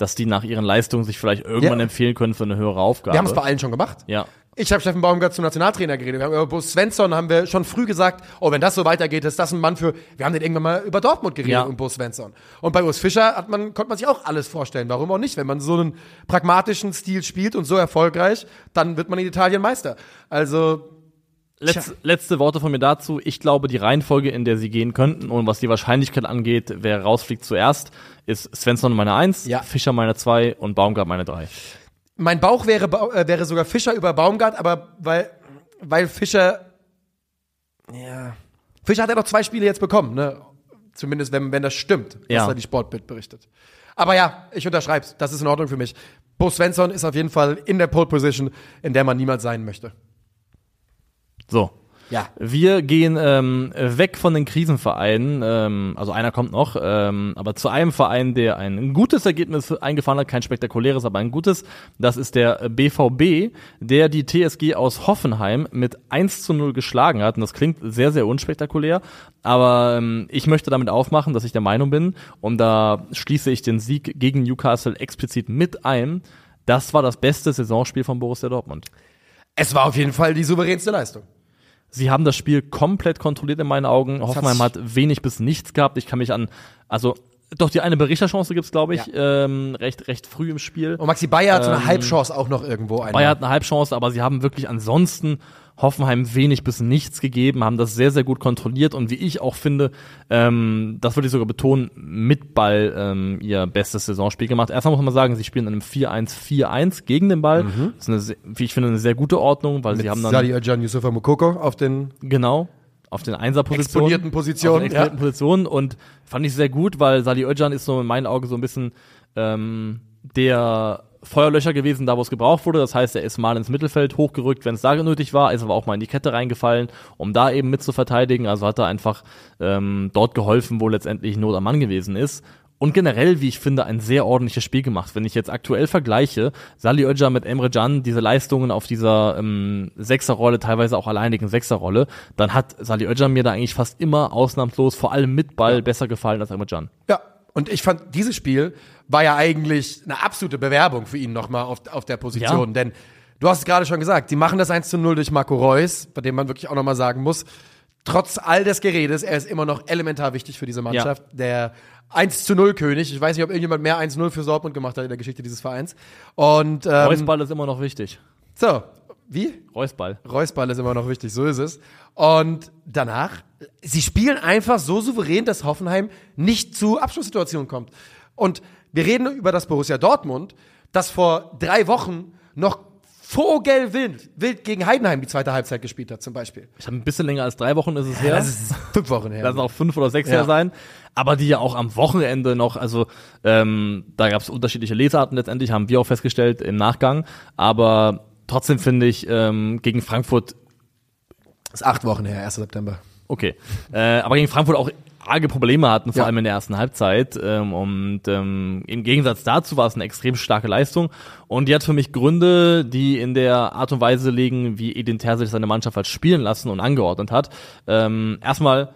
dass die nach ihren Leistungen sich vielleicht irgendwann Ja. empfehlen können für eine höhere Aufgabe. Wir haben es bei allen schon gemacht. ja. Ich habe Steffen Baumgart zum Nationaltrainer geredet. Wir haben über Bo Svensson haben wir schon früh gesagt, oh, wenn das so weitergeht, ist das ein Mann für. Wir haben den irgendwann mal über Dortmund geredet Ja. und Bo Svensson. Und bei Urs Fischer hat man, konnte man sich auch alles vorstellen. Warum auch nicht? Wenn man so einen pragmatischen Stil spielt und so erfolgreich, dann wird man in Italien Meister. Also Letz, letzte Worte von mir dazu. Ich glaube, die Reihenfolge, in der sie gehen könnten und was die Wahrscheinlichkeit angeht, wer rausfliegt zuerst, ist Svensson meine Eins, Ja. Fischer meine Zwei und Baumgart meine Drei. mein Bauch wäre, äh, wäre sogar Fischer über Baumgart, aber weil, weil Fischer, ja, Fischer hat ja noch zwei Spiele jetzt bekommen, ne? Zumindest wenn, wenn das stimmt, was Ja. da die Sportbild berichtet. Aber ja, ich unterschreib's. Das ist in Ordnung für mich. Bo Svensson ist auf jeden Fall in der Pole Position, in der man niemals sein möchte. So. Ja. Wir gehen ähm, weg von den Krisenvereinen, ähm, also einer kommt noch, ähm, aber zu einem Verein, der ein gutes Ergebnis eingefahren hat, kein spektakuläres, aber ein gutes. Das ist der BVB, der die TSG aus Hoffenheim mit 1 zu 0 geschlagen hat. Und das klingt sehr, sehr unspektakulär, aber ähm, ich möchte damit aufmachen, dass ich der Meinung bin, und da schließe ich den Sieg gegen Newcastle explizit mit ein, das war das beste Saisonspiel von Borussia Dortmund. Es war auf jeden Fall die souveränste Leistung. Sie haben das Spiel komplett kontrolliert in meinen Augen. Hoffenheim hat wenig bis nichts gehabt. Ich kann mich an, also doch die eine Berichterchance gibt's, glaube ich, ähm, recht recht früh im Spiel. Und Maxi Bayer hat so eine Ähm, Halbchance auch noch irgendwo. Einmal. Bayer hat eine Halbchance, aber sie haben wirklich ansonsten Hoffenheim wenig bis nichts gegeben, haben das sehr, sehr gut kontrolliert und wie ich auch finde, ähm, das würde ich sogar betonen, mit Ball ähm, ihr bestes Saisonspiel gemacht. Erstmal muss man sagen, sie spielen in einem 4-1-4-1 gegen den Ball. Das ist eine, wie ich finde, eine sehr gute Ordnung, weil sie haben dann Sadi Özcan, Yusufa Mukoko auf den Genau. Auf den Einserpositionen. Exponierten Positionen, Auf den exponierten ja. Positionen. Und fand ich sehr gut, weil Sali Özcan ist so in meinen Augen so ein bisschen ähm, der Feuerlöcher gewesen, da wo es gebraucht wurde. Das heißt, er ist mal ins Mittelfeld hochgerückt, wenn es da nötig war, ist aber auch mal in die Kette reingefallen, um da eben mit zu verteidigen. Also hat er einfach ähm, dort geholfen, wo letztendlich Not am Mann gewesen ist. Und generell, wie ich finde, ein sehr ordentliches Spiel gemacht. Wenn ich jetzt aktuell vergleiche, Sali Özcan mit Emre Can, diese Leistungen auf dieser ähm, Sechserrolle, teilweise auch alleinigen Sechserrolle, dann hat Sali Özcan mir da eigentlich fast immer ausnahmslos, vor allem mit Ball, besser gefallen als Emre Can. Ja, und ich fand, dieses Spiel war ja eigentlich eine absolute Bewerbung für ihn nochmal auf, auf der Position. Ja. Denn du hast es gerade schon gesagt, die machen das 1 zu 0 durch Marco Reus, bei dem man wirklich auch nochmal sagen muss, trotz all des Geredes, er ist immer noch elementar wichtig für diese Mannschaft. Der 1 zu 0 König. Ich weiß nicht, ob irgendjemand mehr 1-0 für Dortmund gemacht hat in der Geschichte dieses Vereins. Und ähm, Reusball ist immer noch wichtig. so, wie? Reusball. Reusball ist immer noch wichtig, so ist es. Und danach, sie spielen einfach so souverän, dass Hoffenheim nicht zu Abschlusssituationen kommt. Und wir reden über das Borussia Dortmund, das vor drei Wochen noch vogelwild wild gegen Heidenheim die zweite Halbzeit gespielt hat, zum Beispiel. Ich habe ein bisschen länger als drei Wochen ist es her. Das ist fünf Wochen her. Lass auch fünf oder sechs Ja. her sein. Aber die ja auch am Wochenende noch, also ähm, da gab es unterschiedliche Lesarten letztendlich, haben wir auch festgestellt im Nachgang. Aber trotzdem finde ich, ähm, gegen Frankfurt, Das ist acht Wochen her, 1. September. Okay, äh, aber gegen Frankfurt auch arge Probleme hatten, vor Ja. allem in der ersten Halbzeit. Ähm, und ähm, im Gegensatz dazu war es eine extrem starke Leistung. Und die hat für mich Gründe, die in der Art und Weise liegen, wie Edin Terzic seine Mannschaft hat spielen lassen und angeordnet hat. Ähm, erstmal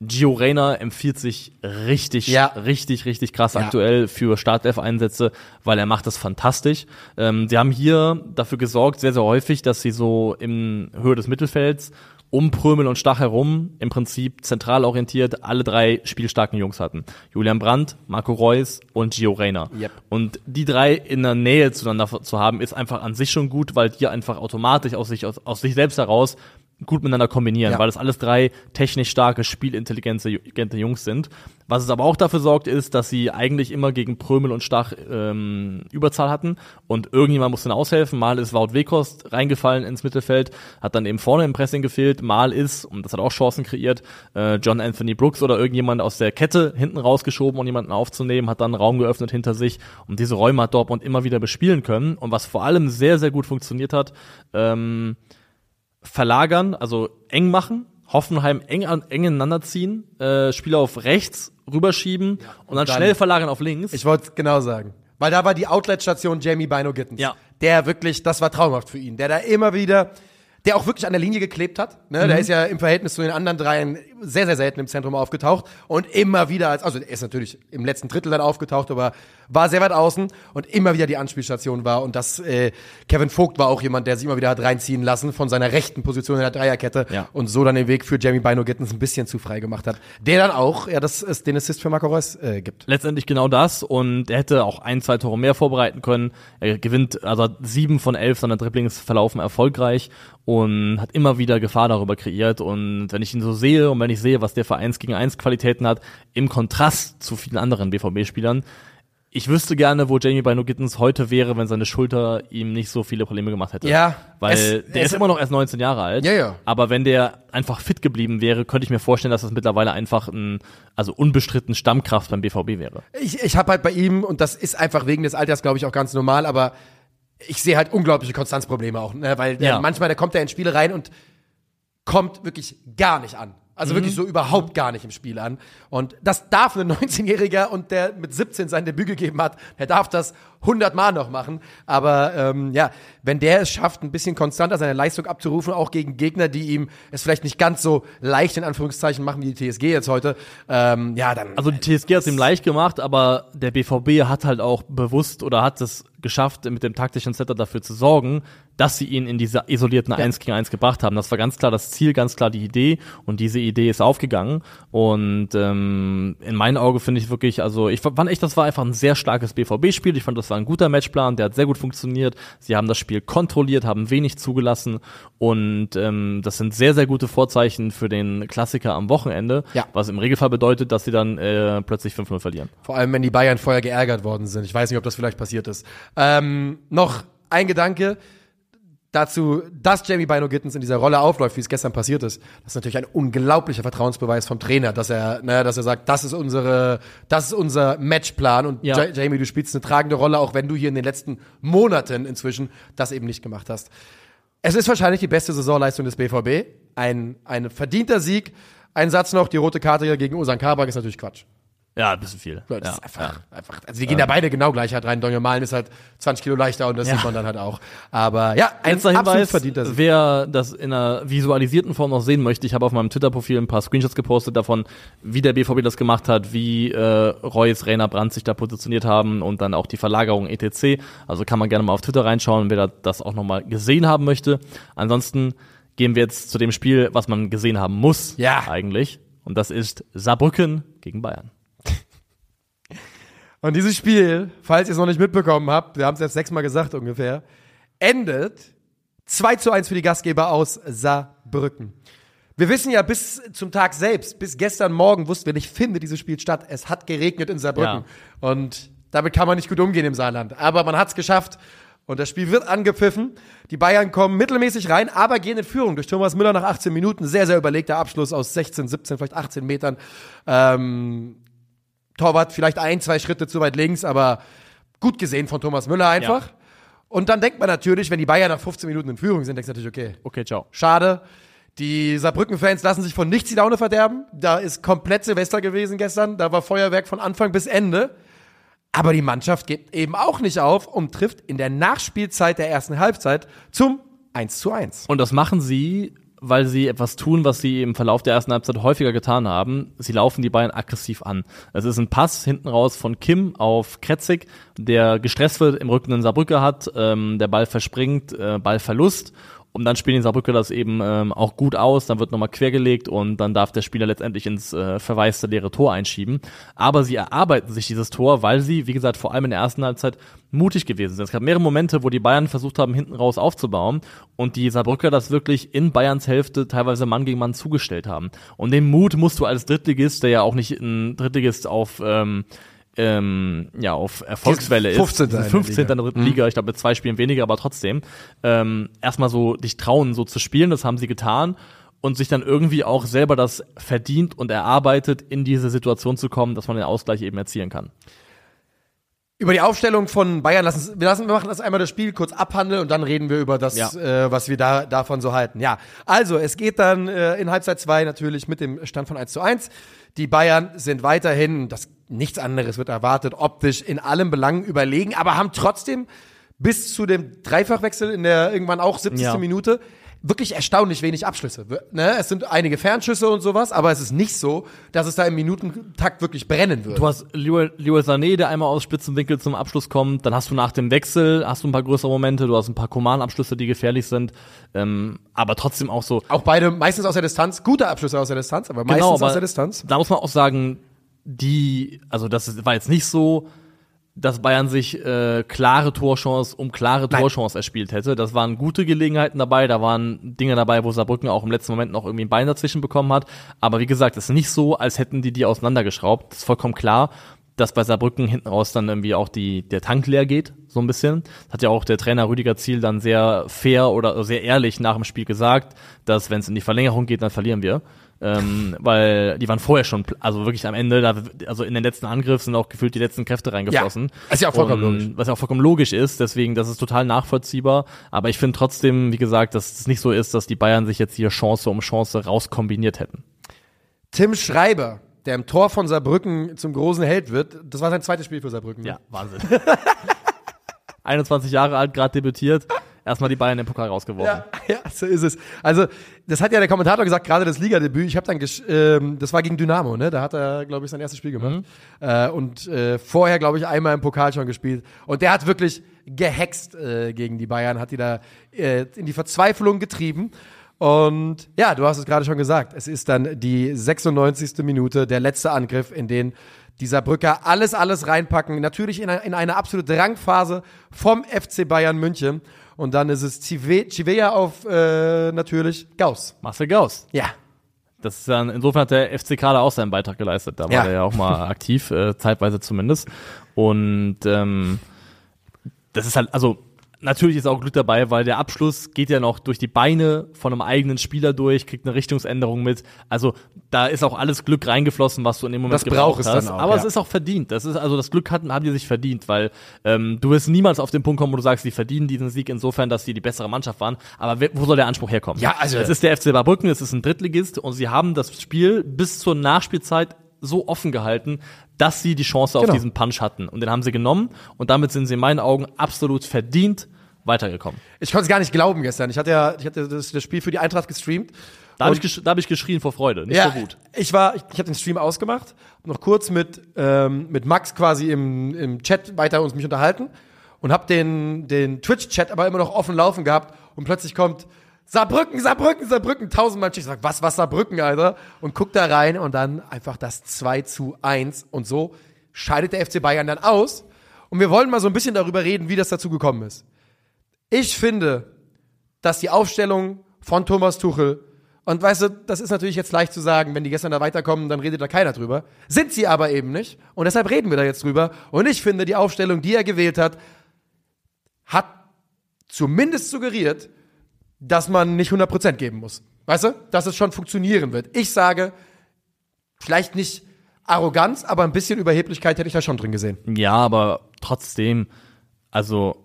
Gio Reyna empfiehlt sich richtig, Ja. richtig, richtig krass Ja. aktuell für Startelf-Einsätze, weil er macht das fantastisch. Ähm, sie haben hier dafür gesorgt, sehr, sehr häufig, dass sie so in Höhe des Mittelfelds um Prömel und Stach herum im Prinzip zentral orientiert alle drei spielstarken Jungs hatten. Julian Brandt, Marco Reus und Gio Reyna. Yep. Und die drei in der Nähe zueinander zu haben, ist einfach an sich schon gut, weil die einfach automatisch aus sich, aus, aus sich selbst heraus gut miteinander kombinieren, Ja. weil das alles drei technisch starke, spielintelligente intelligente Jungs sind. Was es aber auch dafür sorgt, ist, dass sie eigentlich immer gegen Prömel und Stach ähm, Überzahl hatten und irgendjemand musste aushelfen. Mal ist Wout Wekost reingefallen ins Mittelfeld, hat dann eben vorne im Pressing gefehlt. Mal ist, und das hat auch Chancen kreiert, äh, John Anthony Brooks oder irgendjemand aus der Kette hinten rausgeschoben, um jemanden aufzunehmen, hat dann Raum geöffnet hinter sich und diese Räume hat Dortmund immer wieder bespielen können. Und was vor allem sehr, sehr gut funktioniert hat, ähm, verlagern, also eng machen, Hoffenheim eng, an, eng ineinander ziehen, äh, Spieler auf rechts rüberschieben und dann, dann- schnell verlagern auf links. Ich wollte genau sagen. Weil da war die Outlet-Station Jamie Bino Gittens. Ja. Der wirklich, das war traumhaft für ihn. Der da immer wieder, der auch wirklich an der Linie geklebt hat. Ne? Mhm. Der ist ja im Verhältnis zu den anderen dreien sehr, sehr selten im Zentrum aufgetaucht. Und immer wieder, als, also er ist natürlich im letzten Drittel dann aufgetaucht, aber war sehr weit außen und immer wieder die Anspielstation war. Und das, äh, Kevin Vogt war auch jemand, der sich immer wieder hat reinziehen lassen von seiner rechten Position in der Dreierkette Ja. und so dann den Weg für Jamie Bino Gittens ein bisschen zu frei gemacht hat. Der dann auch, ja, das den Assist für Marco Reus äh, gibt. Letztendlich genau das und er hätte auch ein, zwei Tore mehr vorbereiten können. Er gewinnt, also sieben von elf seiner Dribblings verlaufen erfolgreich und hat immer wieder Gefahr darüber kreiert. Und wenn ich ihn so sehe und wenn ich sehe, was der für 1 gegen 1 Qualitäten hat, im Kontrast zu vielen anderen BVB-Spielern, ich wüsste gerne, wo Jamie Bino Gittens heute wäre, wenn seine Schulter ihm nicht so viele Probleme gemacht hätte. Ja, Weil es- der es- ist immer noch erst 19 Jahre alt. Ja, ja. Aber wenn der einfach fit geblieben wäre, könnte ich mir vorstellen, dass das mittlerweile einfach ein, also unbestritten Stammkraft beim BVB wäre. Ich, ich habe halt bei ihm, und das ist einfach wegen des Alters, glaube ich, auch ganz normal, aber ich sehe halt unglaubliche Konstanzprobleme auch, ne? weil der, Ja. manchmal, der kommt er in Spiele rein und kommt wirklich gar nicht an. Also wirklich so überhaupt gar nicht im Spiel an. Und das darf ein 19-Jähriger und der mit 17 sein Debüt gegeben hat, der darf das 100 Mal noch machen. Aber ähm, ja, wenn der es schafft, ein bisschen konstanter seine Leistung abzurufen, auch gegen Gegner, die ihm es vielleicht nicht ganz so leicht in Anführungszeichen machen wie die TSG jetzt heute, ähm, ja, dann Also die TSG hat es ihm leicht gemacht, aber der BVB hat halt auch bewusst oder hat es geschafft, mit dem taktischen Setup dafür zu sorgen, dass sie ihn in diese isolierten 1 gegen 1 gebracht haben. Das war ganz klar das Ziel, ganz klar die Idee und diese Idee ist aufgegangen und ähm, in meinen Augen finde ich wirklich, also ich fand echt, das war einfach ein sehr starkes BVB-Spiel. Ich fand, das war ein guter Matchplan, der hat sehr gut funktioniert. Sie haben das Spiel kontrolliert, haben wenig zugelassen und ähm, das sind sehr, sehr gute Vorzeichen für den Klassiker am Wochenende, Ja. was im Regelfall bedeutet, dass sie dann äh, plötzlich 5-0 verlieren. Vor allem, wenn die Bayern vorher geärgert worden sind. Ich weiß nicht, ob das vielleicht passiert ist. Ähm, noch ein Gedanke dazu, dass Jamie Bino Gittens in dieser Rolle aufläuft, wie es gestern passiert ist. Das ist natürlich ein unglaublicher Vertrauensbeweis vom Trainer, dass er, ne, dass er sagt, das ist unsere, das ist unser Matchplan und. Ja- Jamie, du spielst eine tragende Rolle, auch wenn du hier in den letzten Monaten inzwischen das eben nicht gemacht hast. Es ist wahrscheinlich die beste Saisonleistung des BVB. Ein, ein verdienter Sieg. Ein Satz noch, die rote Karte gegen Osan Kabak ist natürlich Quatsch. Ja, ein bisschen viel. Ja, das ja, ist einfach, einfach. Also die gehen ja beide genau gleich halt rein. Donny Malen ist halt 20 Kilo leichter und das Ja. sieht man dann halt auch. Aber ja, ein Letzter Hinweis, verdienter wer das in einer visualisierten Form noch sehen möchte, ich habe auf meinem Twitter-Profil ein paar Screenshots gepostet davon, wie der BVB das gemacht hat, wie äh, Reus, Rainer Brandt sich da positioniert haben und dann auch die Verlagerung etc. Also kann man gerne mal auf Twitter reinschauen, wer da das auch nochmal gesehen haben möchte. Ansonsten gehen wir jetzt zu dem Spiel, was man gesehen haben muss Ja. eigentlich. Und das ist Saarbrücken gegen Bayern. Und dieses Spiel, falls ihr es noch nicht mitbekommen habt, wir haben es jetzt sechsmal gesagt ungefähr, endet 2 zu 1 für die Gastgeber aus Saarbrücken. Wir wissen ja bis zum Tag selbst, bis gestern Morgen wussten wir nicht, findet dieses Spiel statt. Es hat geregnet in Saarbrücken. Und damit kann man nicht gut umgehen im Saarland. Aber man hat es geschafft. Und das Spiel wird angepfiffen. Die Bayern kommen mittelmäßig rein, aber gehen in Führung durch Thomas Müller nach 18 Minuten. Sehr, sehr überlegter Abschluss aus 16, 17, vielleicht 18 Metern. Ähm, Torwart vielleicht ein, zwei Schritte zu weit links, aber gut gesehen von Thomas Müller einfach. Ja. Und dann denkt man natürlich, wenn die Bayern nach 15 Minuten in Führung sind, denkst du natürlich, okay, Okay, ciao. schade. Die Saarbrücken-Fans lassen sich von nichts die Laune verderben. Da ist komplett Silvester gewesen gestern. Da war Feuerwerk von Anfang bis Ende. Aber die Mannschaft gibt eben auch nicht auf und trifft in der Nachspielzeit der ersten Halbzeit zum 1 zu 1. Und das machen sie, weil sie etwas tun, was sie im Verlauf der ersten Halbzeit häufiger getan haben. Sie laufen die Bayern aggressiv an. Es ist ein Pass hinten raus von Kim auf Kretzig, der gestresst wird, im Rücken einen Saarbrücker hat, ähm, der Ball verspringt, äh, Ballverlust Und dann spielen die Saarbrücker das eben ähm, auch gut aus, dann wird nochmal quergelegt und dann darf der Spieler letztendlich ins äh, verwaiste leere Tor einschieben. Aber sie erarbeiten sich dieses Tor, weil sie, wie gesagt, vor allem in der ersten Halbzeit mutig gewesen sind. Es gab mehrere Momente, wo die Bayern versucht haben, hinten raus aufzubauen und die Saarbrücker das wirklich in Bayerns Hälfte teilweise Mann gegen Mann zugestellt haben. Und den Mut musst du als Drittligist, der ja auch nicht ein Drittligist auf ähm, ähm, ja, auf Erfolgswelle ist. 15. 15. in der dritten Liga, ich glaube mit zwei Spielen weniger, aber trotzdem. Ähm, erstmal so dich trauen, so zu spielen, das haben sie getan. Und sich dann irgendwie auch selber das verdient und erarbeitet, in diese Situation zu kommen, dass man den Ausgleich eben erzielen kann. Über die Aufstellung von Bayern lassen wir lassen wir machen das einmal das Spiel kurz abhandeln und dann reden wir über das, Ja. äh, was wir da davon so halten. Ja, also es geht dann äh, in Halbzeit zwei natürlich mit dem Stand von 1 zu 1. Die Bayern sind weiterhin, das nichts anderes wird erwartet, optisch in allen Belangen überlegen, aber haben trotzdem bis zu dem Dreifachwechsel in der irgendwann auch 70. Ja. Minute wirklich erstaunlich wenig Abschlüsse. Ne? Es sind einige Fernschüsse und sowas, aber es ist nicht so, dass es da im Minutentakt wirklich brennen würde. Du hast Leroy Sané, der einmal aus Spitzenwinkel zum Abschluss kommt. Dann hast du nach dem Wechsel hast du ein paar größere Momente. Du hast ein paar Coman-Abschlüsse, die gefährlich sind. Ähm, aber trotzdem auch so. Auch beide meistens aus der Distanz, gute Abschlüsse aus der Distanz, aber meistens Genau, aber aus der Distanz. Da muss man auch sagen, die, also das war jetzt nicht so, dass Bayern sich äh, klare Torchance um klare Nein. Torchance erspielt hätte. Das waren gute Gelegenheiten dabei, da waren Dinge dabei, wo Saarbrücken auch im letzten Moment noch irgendwie ein Bein dazwischen bekommen hat. Aber wie gesagt, es ist nicht so, als hätten die die auseinandergeschraubt. Das ist vollkommen klar, dass bei Saarbrücken hinten raus dann irgendwie auch die, der Tank leer geht, so ein bisschen. Das hat ja auch der Trainer Rüdiger Ziel dann sehr fair oder sehr ehrlich nach dem Spiel gesagt, dass wenn es in die Verlängerung geht, dann verlieren wir. Ähm, weil die waren vorher schon, also wirklich am Ende, da, also in den letzten Angriff sind auch gefühlt die letzten Kräfte reingeflossen. Ja, ist ja auch vollkommen Und, logisch. Was ja auch vollkommen logisch ist, deswegen, das ist total nachvollziehbar. Aber ich finde trotzdem, wie gesagt, dass es nicht so ist, dass die Bayern sich jetzt hier Chance um Chance rauskombiniert hätten. Tim Schreiber, der im Tor von Saarbrücken zum großen Held wird, das war sein zweites Spiel für Saarbrücken. ne? Ja, Wahnsinn. 21 Jahre alt, gerade debütiert, erstmal die Bayern im Pokal rausgeworfen. Ja, ja, so ist es. Also, das hat ja der Kommentator gesagt, gerade das Ligadebüt. Ich habe dann, gesch ähm, das war gegen Dynamo, ne? Da hat er, glaube ich, sein erstes Spiel gemacht. Äh, und äh, vorher, glaube ich, einmal im Pokal schon gespielt. Und der hat wirklich gehext äh, gegen die Bayern, hat die da äh, in die Verzweiflung getrieben. Und ja, du hast es gerade schon gesagt. Es ist dann die 96. Minute, der letzte Angriff, in den dieser Brücker alles, alles reinpacken. Natürlich in eine, in eine absolute Drangphase vom FC Bayern München. Und dann ist es Chive- Chivea auf äh, natürlich Gauss. Marcel Gauss. Ja. Das ist dann, insofern hat der FC da auch seinen Beitrag geleistet. Da war Ja. der ja auch mal aktiv, äh, zeitweise zumindest. Und ähm, das ist halt, also natürlich ist auch Glück dabei, weil der Abschluss geht ja noch durch die Beine von einem eigenen Spieler durch, kriegt eine Richtungsänderung mit. Also da ist auch alles Glück reingeflossen, was du in dem Moment Das braucht es hast. auch, Aber ja. es ist auch verdient. Das ist also das Glück hatten, haben die sich verdient, weil ähm, du wirst niemals auf den Punkt kommen, wo du sagst, die verdienen diesen Sieg insofern, dass sie die bessere Mannschaft waren. Aber wo soll der Anspruch herkommen? Ja, also- es ist der FC Saarbrücken, es ist ein Drittligist und sie haben das Spiel bis zur Nachspielzeit so offen gehalten, dass sie die Chance auf Genau. diesen Punch hatten. Und den haben sie genommen und damit sind sie in meinen Augen absolut verdient weitergekommen. Ich konnte es gar nicht glauben gestern. Ich hatte ja, ich hatte das, das Spiel für die Eintracht gestreamt. Da habe ich, da hab ich geschrien vor Freude, nicht ja, so gut. Ich war, ich, ich habe den Stream ausgemacht, noch kurz mit ähm, mit Max quasi im, im Chat weiter uns mich unterhalten und habe den den Twitch-Chat aber immer noch offen laufen gehabt und plötzlich kommt Saarbrücken, Saarbrücken, Saarbrücken, tausendmal ich sag, was, was Saarbrücken, Alter? Und guck da rein und dann einfach das 2 zu 1 und so scheidet der FC Bayern dann aus. Und wir wollen mal so ein bisschen darüber reden, wie das dazu gekommen ist. Ich finde, dass die Aufstellung von Thomas Tuchel und weißt du, das ist natürlich jetzt leicht zu sagen, wenn die gestern da weiterkommen, dann redet da keiner drüber. Sind sie aber eben nicht. Und deshalb reden wir da jetzt drüber. Und ich finde, die Aufstellung, die er gewählt hat, hat zumindest suggeriert, dass man nicht 100% geben muss. Weißt du? Dass es schon funktionieren wird. Ich sage, vielleicht nicht Arroganz, aber ein bisschen Überheblichkeit hätte ich da schon drin gesehen. Ja, aber trotzdem, also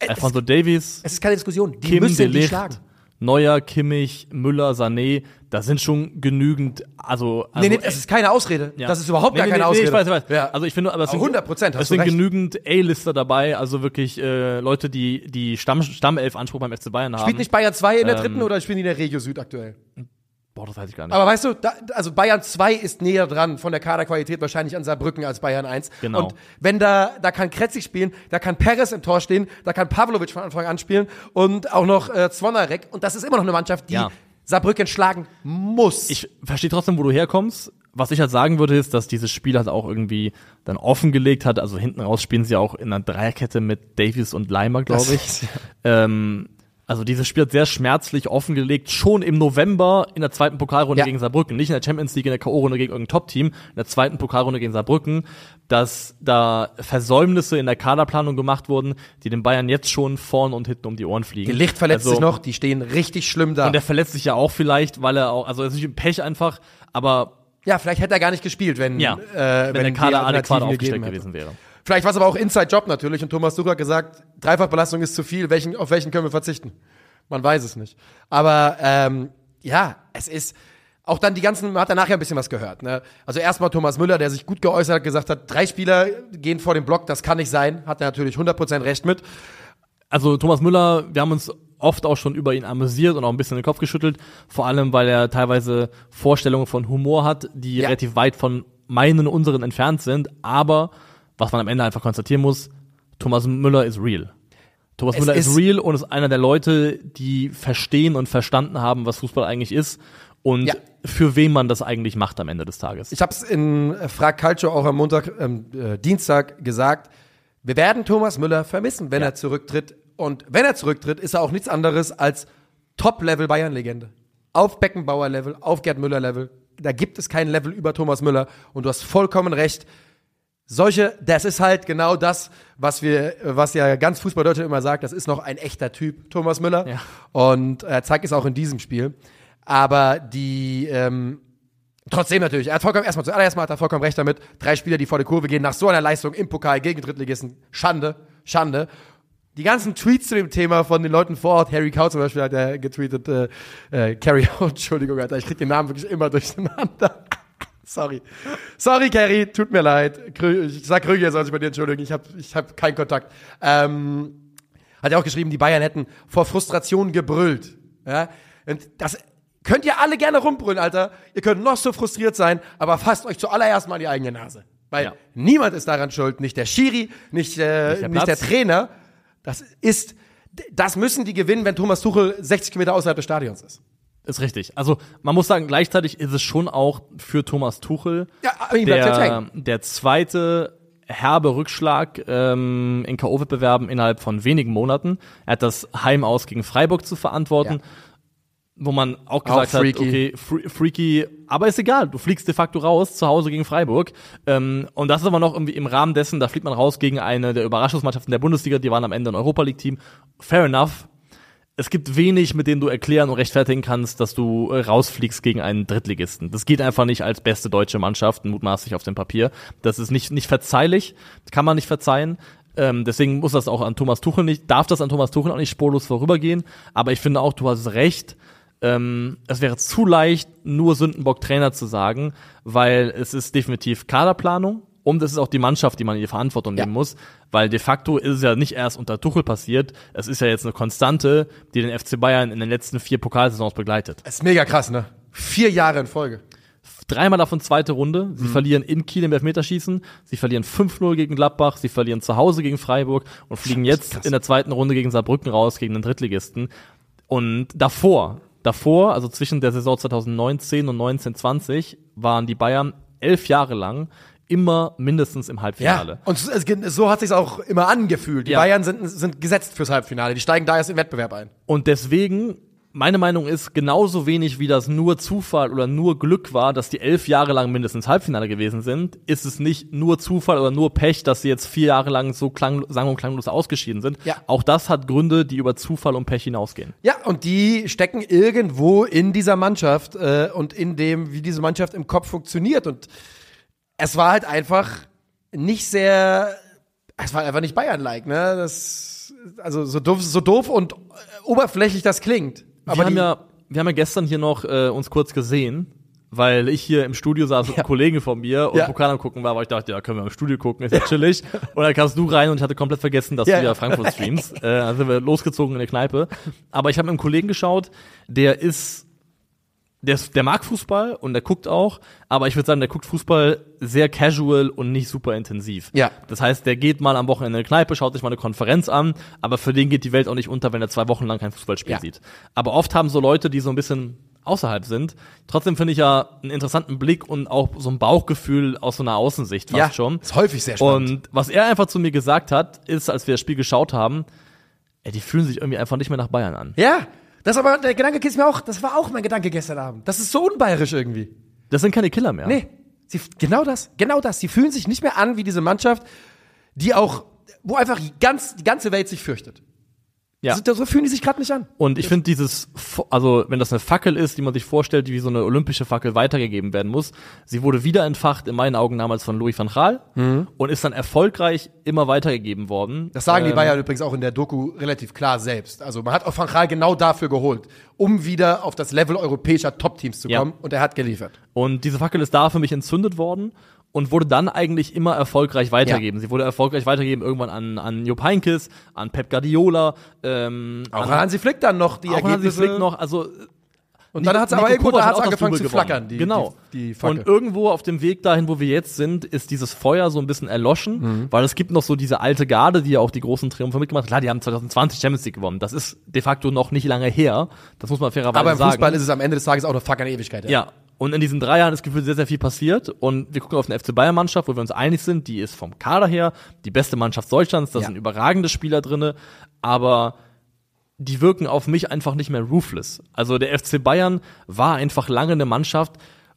Alfonso Davies, Es ist keine Diskussion. Die Kim müssen die schlagen. Neuer, Kimmich, Müller, Sané, da sind schon genügend, also, also Nee, nee, es ist keine Ausrede. Ja. Das ist überhaupt Nee, gar nee, keine nee, Ausrede. ich weiß, ich weiß. Ja. Also ich finde, aber es sind 100% hast es sind genügend A-Lister dabei, also wirklich äh, Leute, die die Stamm Stammelf-Anspruch beim FC Bayern haben. Spielt nicht Bayern 2 in der Ähm, dritten oder spielen die in der Regio Süd aktuell? Boah, das weiß ich gar nicht. Aber weißt du, da, also Bayern 2 ist näher dran von der Kaderqualität wahrscheinlich an Saarbrücken als Bayern 1. Genau. Und wenn da, da kann Kretzig spielen, da kann Perez im Tor stehen, da kann Pavlovic von Anfang an spielen und auch noch äh, Zvonarek. Und das ist immer noch eine Mannschaft, die Ja. Saarbrücken schlagen muss. ich verstehe trotzdem, wo du herkommst. Was ich halt sagen würde, ist, dass dieses Spiel halt auch irgendwie dann offengelegt hat. Also hinten raus spielen sie auch in einer Dreierkette mit Davies und Leimer, glaube ich. ist- Ähm, also dieses Spiel hat sehr schmerzlich offengelegt, schon im November in der zweiten Pokalrunde Ja. gegen Saarbrücken, nicht in der Champions League in der K.O.-Runde gegen irgendein Top-Team, in der zweiten Pokalrunde gegen Saarbrücken, dass da Versäumnisse in der Kaderplanung gemacht wurden, die den Bayern jetzt schon vorn und hinten um die Ohren fliegen. Die Licht verletzt Also- sich noch, die stehen richtig schlimm da. Und der verletzt sich ja auch vielleicht, weil er auch, also es ist nicht Pech einfach, aber ja, vielleicht hätte er gar nicht gespielt, wenn, ja, äh, wenn, der die Kader adäquat aufgestellt gewesen wäre. Vielleicht war es aber auch Inside-Job natürlich und Thomas Tuchel hat gesagt, Dreifachbelastung ist zu viel, welchen, auf welchen können wir verzichten? Man weiß es nicht. Aber ähm, ja, es ist auch dann die ganzen, man hat danach ja ein bisschen was gehört. Ne? Also erstmal Thomas Müller, der sich gut geäußert hat, gesagt hat, drei Spieler gehen vor den Block, das kann nicht sein, hat er natürlich 100% recht mit. Also Thomas Müller, wir haben uns oft auch schon über ihn amüsiert und auch ein bisschen den Kopf geschüttelt, vor allem weil er teilweise Vorstellungen von Humor hat, die Ja. relativ weit von meinen, unseren entfernt sind, aber was man am Ende einfach konstatieren muss, Thomas Müller ist real. Thomas Es Müller ist, ist- real und ist einer der Leute, die verstehen und verstanden haben, was Fußball eigentlich ist und Ja. für wen man das eigentlich macht am Ende des Tages. Ich habe es in äh, Frag Calcio auch am Montag, ähm, äh, Dienstag gesagt. Wir werden Thomas Müller vermissen, wenn Ja. er zurücktritt. Und wenn er zurücktritt, ist er auch nichts anderes als Top-Level Bayern-Legende. Auf Beckenbauer-Level, auf Gerd Müller-Level. Da gibt es kein Level über Thomas Müller. Und du hast vollkommen recht. Solche, das ist halt genau das, was wir, was ja ganz Fußball Deutschland immer sagt, das ist noch ein echter Typ, Thomas Müller. Ja. Und er zeigt es auch in diesem Spiel. Aber die, ähm, Trotzdem natürlich. Er hat vollkommen, erstmal zuallererst mal hat er vollkommen recht damit. Drei Spieler, die vor die Kurve gehen, nach so einer Leistung im Pokal gegen Drittligisten. Schande. Schande. Die ganzen Tweets zu dem Thema von den Leuten vor Ort, Harry Cow zum Beispiel hat er getweetet, äh, äh, Carrie, oh, Entschuldigung, Alter, ich krieg den Namen wirklich immer durcheinander. Sorry. Sorry, Carrie, tut mir leid. Ich sag Krüger, er soll sich bei dir entschuldigen, ich habe ich hab keinen Kontakt. Ähm, hat er auch geschrieben, die Bayern hätten vor Frustration gebrüllt. Ja? Und das könnt ihr alle gerne rumbrüllen, Alter. Ihr könnt noch so frustriert sein, aber fasst euch zuallererst mal an die eigene Nase. Weil Ja. niemand ist daran schuld, nicht der Schiri, nicht, äh, Nicht der nicht der. Trainer. Das ist, das müssen die gewinnen, wenn Thomas Tuchel 60 Kilometer außerhalb des Stadions ist. Ist richtig. Also man muss sagen, gleichzeitig ist es schon auch für Thomas Tuchel Ja, der, der zweite herbe Rückschlag ähm, in K.O.-Wettbewerben innerhalb von wenigen Monaten. Er hat das Heim aus gegen Freiburg zu verantworten, Ja. wo man auch gesagt freaky. hat, okay, fre freaky, aber ist egal, du fliegst de facto raus zu Hause gegen Freiburg. Ähm, und das ist aber noch irgendwie im Rahmen dessen, da fliegt man raus gegen eine der Überraschungsmannschaften der Bundesliga, die waren am Ende ein Europa League-Team. Fair enough. Es gibt wenig, mit denen du erklären und rechtfertigen kannst, dass du äh, rausfliegst gegen einen Drittligisten. Das geht einfach nicht als beste deutsche Mannschaft, mutmaßlich auf dem Papier. Das ist nicht, nicht verzeihlich, kann man nicht verzeihen. Ähm, deswegen muss das auch an Thomas Tuchel nicht, darf das an Thomas Tuchel auch nicht spurlos vorübergehen. Aber ich finde auch, du hast recht. Ähm, es wäre zu leicht, nur Sündenbock Trainer zu sagen, weil es ist definitiv Kaderplanung und es ist auch die Mannschaft, die man in die Verantwortung Ja. nehmen muss, weil de facto ist es ja nicht erst unter Tuchel passiert, es ist ja jetzt eine Konstante, die den FC Bayern in den letzten vier Pokalsaisons begleitet. Das ist mega krass, ne? Vier Jahre in Folge. Dreimal davon zweite Runde, Mhm. sie verlieren in Kiel im Elfmeterschießen, sie verlieren 5-0 gegen Gladbach, sie verlieren zu Hause gegen Freiburg und fliegen jetzt krass. in der zweiten Runde gegen Saarbrücken raus, gegen den Drittligisten. Und davor, davor, also zwischen der Saison 2019 und 1920, waren die Bayern elf Jahre lang immer mindestens im Halbfinale. Ja. Und so, hat sich auch immer angefühlt. Die Ja. Bayern sind, sind gesetzt fürs Halbfinale. Die steigen da erst den Wettbewerb ein. Und deswegen, meine Meinung ist, genauso wenig wie das nur Zufall oder nur Glück war, dass die elf Jahre lang mindestens Halbfinale gewesen sind, ist es nicht nur Zufall oder nur Pech, dass sie jetzt vier Jahre lang so klang, sang- und klanglos ausgeschieden sind. Ja. Auch das hat Gründe, die über Zufall und Pech hinausgehen. Ja, und die stecken irgendwo in dieser Mannschaft äh, und in dem, wie diese Mannschaft im Kopf funktioniert. Und es war halt einfach nicht sehr, es war einfach nicht Bayern-like, ne? Das, also so doof, so doof und äh, oberflächlich das klingt. wir Aber haben die, ja, wir haben ja gestern hier noch äh, uns kurz gesehen, weil ich hier im Studio saß mit einem Kollegen von mir und Ja. Pokal am gucken war, weil ich dachte, ja, können wir im Studio gucken, ist ja chillig. und dann kamst du rein und ich hatte komplett vergessen, dass Ja, du ja ja. Frankfurt streamst. äh, dann sind wir losgezogen in der Kneipe. Aber ich habe mit einem Kollegen geschaut, der ist der, der mag Fußball und der guckt auch, aber ich würde sagen, der guckt Fußball sehr casual und nicht super intensiv. Ja. Das heißt, der geht mal am Wochenende in eine Kneipe, schaut sich mal eine Konferenz an, aber für den geht die Welt auch nicht unter, wenn er zwei Wochen lang kein Fußballspiel Ja. sieht. Aber oft haben so Leute, die so ein bisschen außerhalb sind, trotzdem finde ich ja einen interessanten Blick und auch so ein Bauchgefühl aus so einer Außensicht fast ja, schon. ist häufig sehr spannend. Und was er einfach zu mir gesagt hat, ist, als wir das Spiel geschaut haben, ey, die fühlen sich irgendwie einfach nicht mehr nach Bayern an. ja, das aber, der Gedanke ist mir auch, das war auch mein Gedanke gestern Abend. Das ist so unbayerisch irgendwie. Das sind keine Killer mehr. Nee, sie, genau das, genau das. Sie fühlen sich nicht mehr an wie diese Mannschaft, die auch, wo einfach ganz, die ganze Welt sich fürchtet. Ja. So, so fühlen die sich gerade nicht an. Und ich finde dieses, also wenn das eine Fackel ist, die man sich vorstellt, die wie so eine olympische Fackel weitergegeben werden muss, sie wurde wieder entfacht, in meinen Augen damals von Louis van Gaal und ist dann erfolgreich immer weitergegeben worden. Mhm. Das sagen die Ähm, Bayern übrigens auch in der Doku relativ klar selbst. Also man hat auch Van Gaal genau dafür geholt, um wieder auf das Level europäischer Top-Teams zu Ja. kommen. Und er hat geliefert. Und diese Fackel ist da für mich entzündet worden und wurde dann eigentlich immer erfolgreich weitergegeben. Sie wurde erfolgreich weitergegeben irgendwann an, an Jupp Heynckes, an Pep Guardiola, ähm, Auch an, an Hansi Flick dann noch die auch an Hansi Ergebnisse. Flick noch, also Und dann hat es aber irgendwo, da hat hat auch das angefangen zu flackern, die, genau. die, die. Und irgendwo auf dem Weg dahin, wo wir jetzt sind, ist dieses Feuer so ein bisschen erloschen, Mhm. weil es gibt noch so diese alte Garde, die ja auch die großen Triumphe mitgemacht hat. Klar, die haben 2020 Champions League gewonnen. Das ist de facto noch nicht lange her. Das muss man fairerweise aber im sagen. Fußball ist es am Ende des Tages auch eine Fuck an Ewigkeit. Ja. Und in diesen drei Jahren ist gefühlt sehr, sehr viel passiert. Und wir gucken auf eine FC Bayern Mannschaft, wo wir uns einig sind, die ist vom Kader her die beste Mannschaft Deutschlands. Da Ja. sind überragende Spieler drinne. Aber die wirken auf mich einfach nicht mehr ruthless. Also der FC Bayern war einfach lange eine Mannschaft,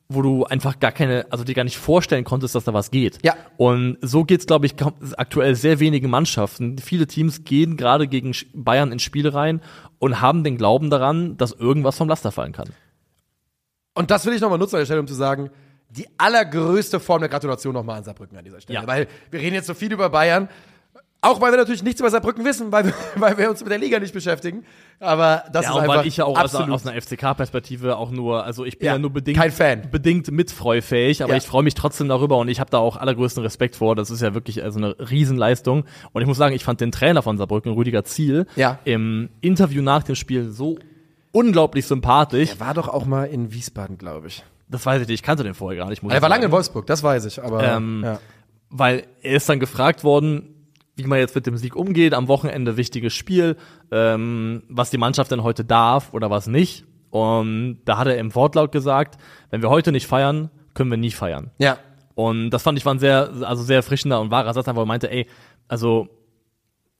wo du einfach gar keine, also dir gar nicht vorstellen konntest, dass da was geht. Ja. Und so geht's, glaube ich, aktuell sehr wenigen Mannschaften. Viele Teams gehen gerade gegen Bayern ins Spiel rein und haben den Glauben daran, dass irgendwas vom Laster fallen kann. Und das will ich nochmal nutzen an der Stelle, um zu sagen, die allergrößte Form der Gratulation nochmal an Saarbrücken an dieser Stelle. Ja. Weil wir reden jetzt so viel über Bayern, auch weil wir natürlich nichts über Saarbrücken wissen, weil wir, weil wir uns mit der Liga nicht beschäftigen. Aber das Ja, ist auch einfach weil ich ja auch aus, absolut aus einer FCK-Perspektive auch nur, also ich bin Ja, ja, nur bedingt, kein Fan. bedingt mitfreufähig, aber Ja. ich freue mich trotzdem darüber und ich habe da auch allergrößten Respekt vor. Das ist ja wirklich also eine Riesenleistung. Und ich muss sagen, ich fand den Trainer von Saarbrücken, Rüdiger Ziel, Ja. im Interview nach dem Spiel so unglaublich sympathisch. Er war doch auch mal in Wiesbaden, glaube ich. Das weiß ich nicht, ich kannte den vorher gar nicht. Muss Er war lange in. Wolfsburg, das weiß ich. Aber Ähm, ja. weil er ist dann gefragt worden, wie man jetzt mit dem Sieg umgeht, am Wochenende wichtiges Spiel, ähm, was die Mannschaft denn heute darf oder was nicht. Und da hat er im Wortlaut gesagt, wenn wir heute nicht feiern, können wir nie feiern. ja. Und das fand ich war ein sehr, also sehr erfrischender und wahrer Satz, einfach wo er meinte, ey, also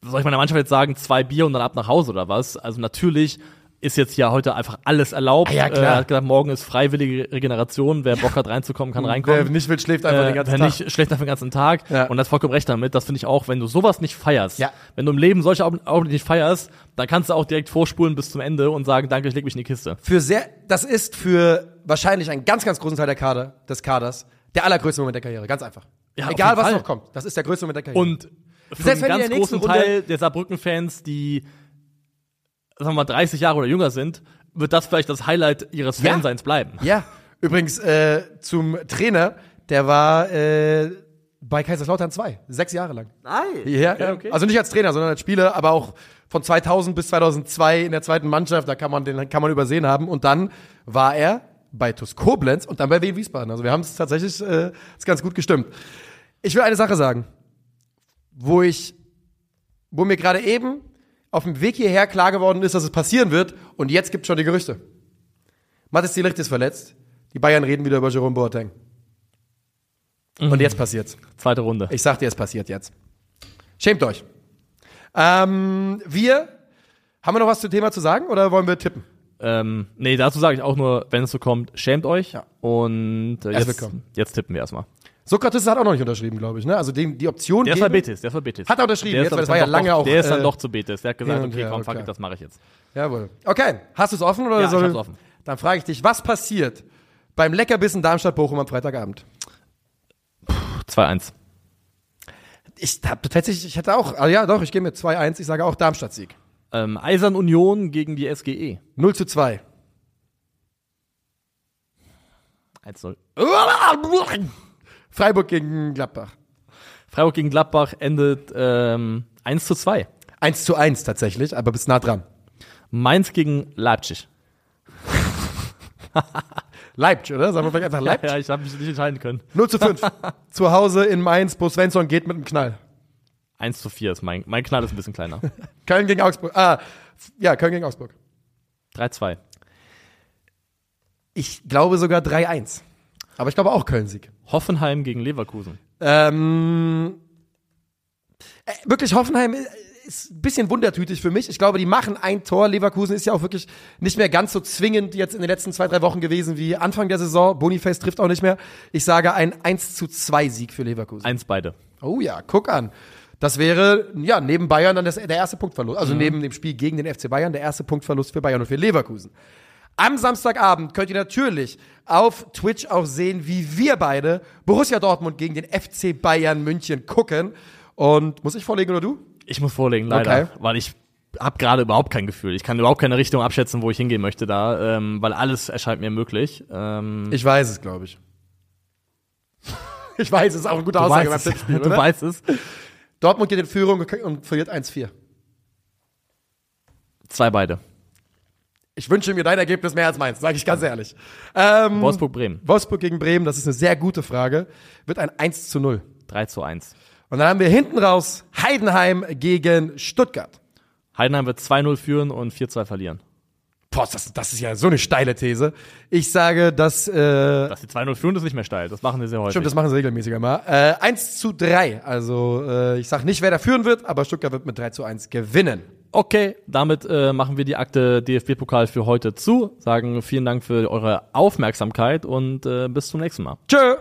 soll ich meiner Mannschaft jetzt sagen, zwei Bier und dann ab nach Hause oder was? Also natürlich ist jetzt ja heute einfach alles erlaubt. Ah ja, klar. Er hat gesagt, morgen ist freiwillige Regeneration. Wer Bock hat reinzukommen, kann reinkommen. Wer nicht will, schläft einfach den Äh, ganzen wer Tag. nicht schlecht auf den ganzen Tag. Ja. Und das vollkommen recht damit. Das finde ich auch, wenn du sowas nicht feierst, Ja. wenn du im Leben solche Augen- Augenblicke nicht feierst, dann kannst du auch direkt vorspulen bis zum Ende und sagen, danke, ich leg mich in die Kiste. Für sehr, das ist für wahrscheinlich einen ganz, ganz großen Teil der Kader, des Kaders der allergrößte Moment der Karriere. Ganz einfach. Ja, Egal, was Fall. noch kommt. Das ist der größte Moment der Karriere. Und für Selbst einen ganz großen Teil der Saarbrücken-Fans, die, sagen wir mal, 30 Jahre oder jünger sind, wird das vielleicht das Highlight ihres Ja. Fanseins bleiben. Ja, übrigens äh, zum Trainer, der war äh, bei Kaiserslautern 2, sechs Jahre lang. Nein. Ja, ja. okay. Also nicht als Trainer, sondern als Spieler, aber auch von 2000 bis 2002 in der zweiten Mannschaft, da kann man den kann man übersehen haben. Und dann war er bei TuS Koblenz und dann bei Wien Wiesbaden. Also wir haben es tatsächlich äh, ist ganz gut gestimmt. Ich will eine Sache sagen, wo ich, wo mir gerade eben auf dem Weg hierher klar geworden ist, dass es passieren wird und jetzt gibt schon die Gerüchte. Mathis Delicht ist verletzt. Die Bayern reden wieder über Jerome Boateng. Und jetzt passiert's. Zweite Runde. Ich sag dir, es passiert jetzt. Schämt euch. Ähm, wir, haben wir noch was zum Thema zu sagen oder wollen wir tippen? Ähm, nee, dazu sage ich auch nur, wenn es so kommt, schämt euch. Ja. Und äh, jetzt, jetzt tippen wir erstmal. Sokrates hat auch noch nicht unterschrieben, glaube ich. Ne? Also dem, die Option Der ist bei Betis, der ist bei Betis. Hat er unterschrieben Der jetzt, weil das war ja doch lange noch, auch, Der ist dann äh, doch zu Betis. Der hat gesagt, okay, her, komm, fuck it, das mache ich jetzt. Jawohl. Okay, hast du es offen oder Ja, ich soll hab's offen. Dann frage ich dich, was passiert beim Leckerbissen Darmstadt-Bochum am Freitagabend? 2-1. Ich hab tatsächlich, ich hätte auch, ah, ja doch, ich gehe mit 2-1, ich sage auch Darmstadt-Sieg. Ähm, Eisern Union gegen die SGE. 0 zu 2. 1-0. Freiburg gegen Gladbach. Freiburg gegen Gladbach endet ähm, 1 zu 2. 1 zu 1 tatsächlich, aber bist nah dran. Mainz gegen Leipzig. Leipzig, oder? Sagen wir vielleicht einfach Leipzig. Ja, ich habe mich nicht entscheiden können. 0 zu 5. zu Hause in Mainz, Bo Svensson geht mit einem Knall. 1 zu 4 ist mein, mein Knall ist ein bisschen kleiner. Köln gegen Augsburg. Ah, ja, Köln gegen Augsburg. 3-2. Ich glaube sogar 3-1. Aber ich glaube auch Köln-Sieg. Hoffenheim gegen Leverkusen. Ähm, äh, wirklich, Hoffenheim ist ein bisschen wundertütig für mich. Ich glaube, die machen ein Tor. Leverkusen ist ja auch wirklich nicht mehr ganz so zwingend jetzt in den letzten zwei, drei Wochen gewesen wie Anfang der Saison. Boniface trifft auch nicht mehr. Ich sage ein 1 zu 2 Sieg für Leverkusen. Eins beide. Oh ja, guck an. Das wäre, ja, neben Bayern dann das, der erste Punktverlust. Also neben dem Spiel gegen den FC Bayern der erste Punktverlust für Bayern und für Leverkusen. Am Samstagabend könnt ihr natürlich auf Twitch auch sehen, wie wir beide Borussia Dortmund gegen den FC Bayern München gucken. Und muss ich vorlegen oder du? Ich muss vorlegen, leider, Okay. weil ich habe gerade überhaupt kein Gefühl. Ich kann überhaupt keine Richtung abschätzen, wo ich hingehen möchte da, ähm, weil alles erscheint mir möglich. Ähm, Ich weiß es, glaube ich. ich weiß es, ist auch eine gute du Aussage beim Tippspiel, du weißt es. Dortmund geht in Führung und verliert 1-4. Zwei beide. Ich wünsche mir dein Ergebnis mehr als meins, sage ich ganz ehrlich. Ähm, Wolfsburg-Bremen. Wolfsburg gegen Bremen, das ist eine sehr gute Frage. Wird ein 1 zu 0. 3 zu 1. Und dann haben wir hinten raus Heidenheim gegen Stuttgart. Heidenheim wird 2-0 führen und 4-2 verlieren. Boah, das, das ist ja so eine steile These. Ich sage, dass, äh, Dass die 2-0 führen, ist nicht mehr steil. Das machen sie sehr häufig. stimmt, das machen sie regelmäßiger mal. Äh, 1 zu 3. Also, äh, ich sag nicht, wer da führen wird, aber Stuttgart wird mit 3 zu 1 gewinnen. Okay, damit äh, machen wir die Akte DFB-Pokal für heute zu. Sagen vielen Dank für eure Aufmerksamkeit und äh, bis zum nächsten Mal. Tschö!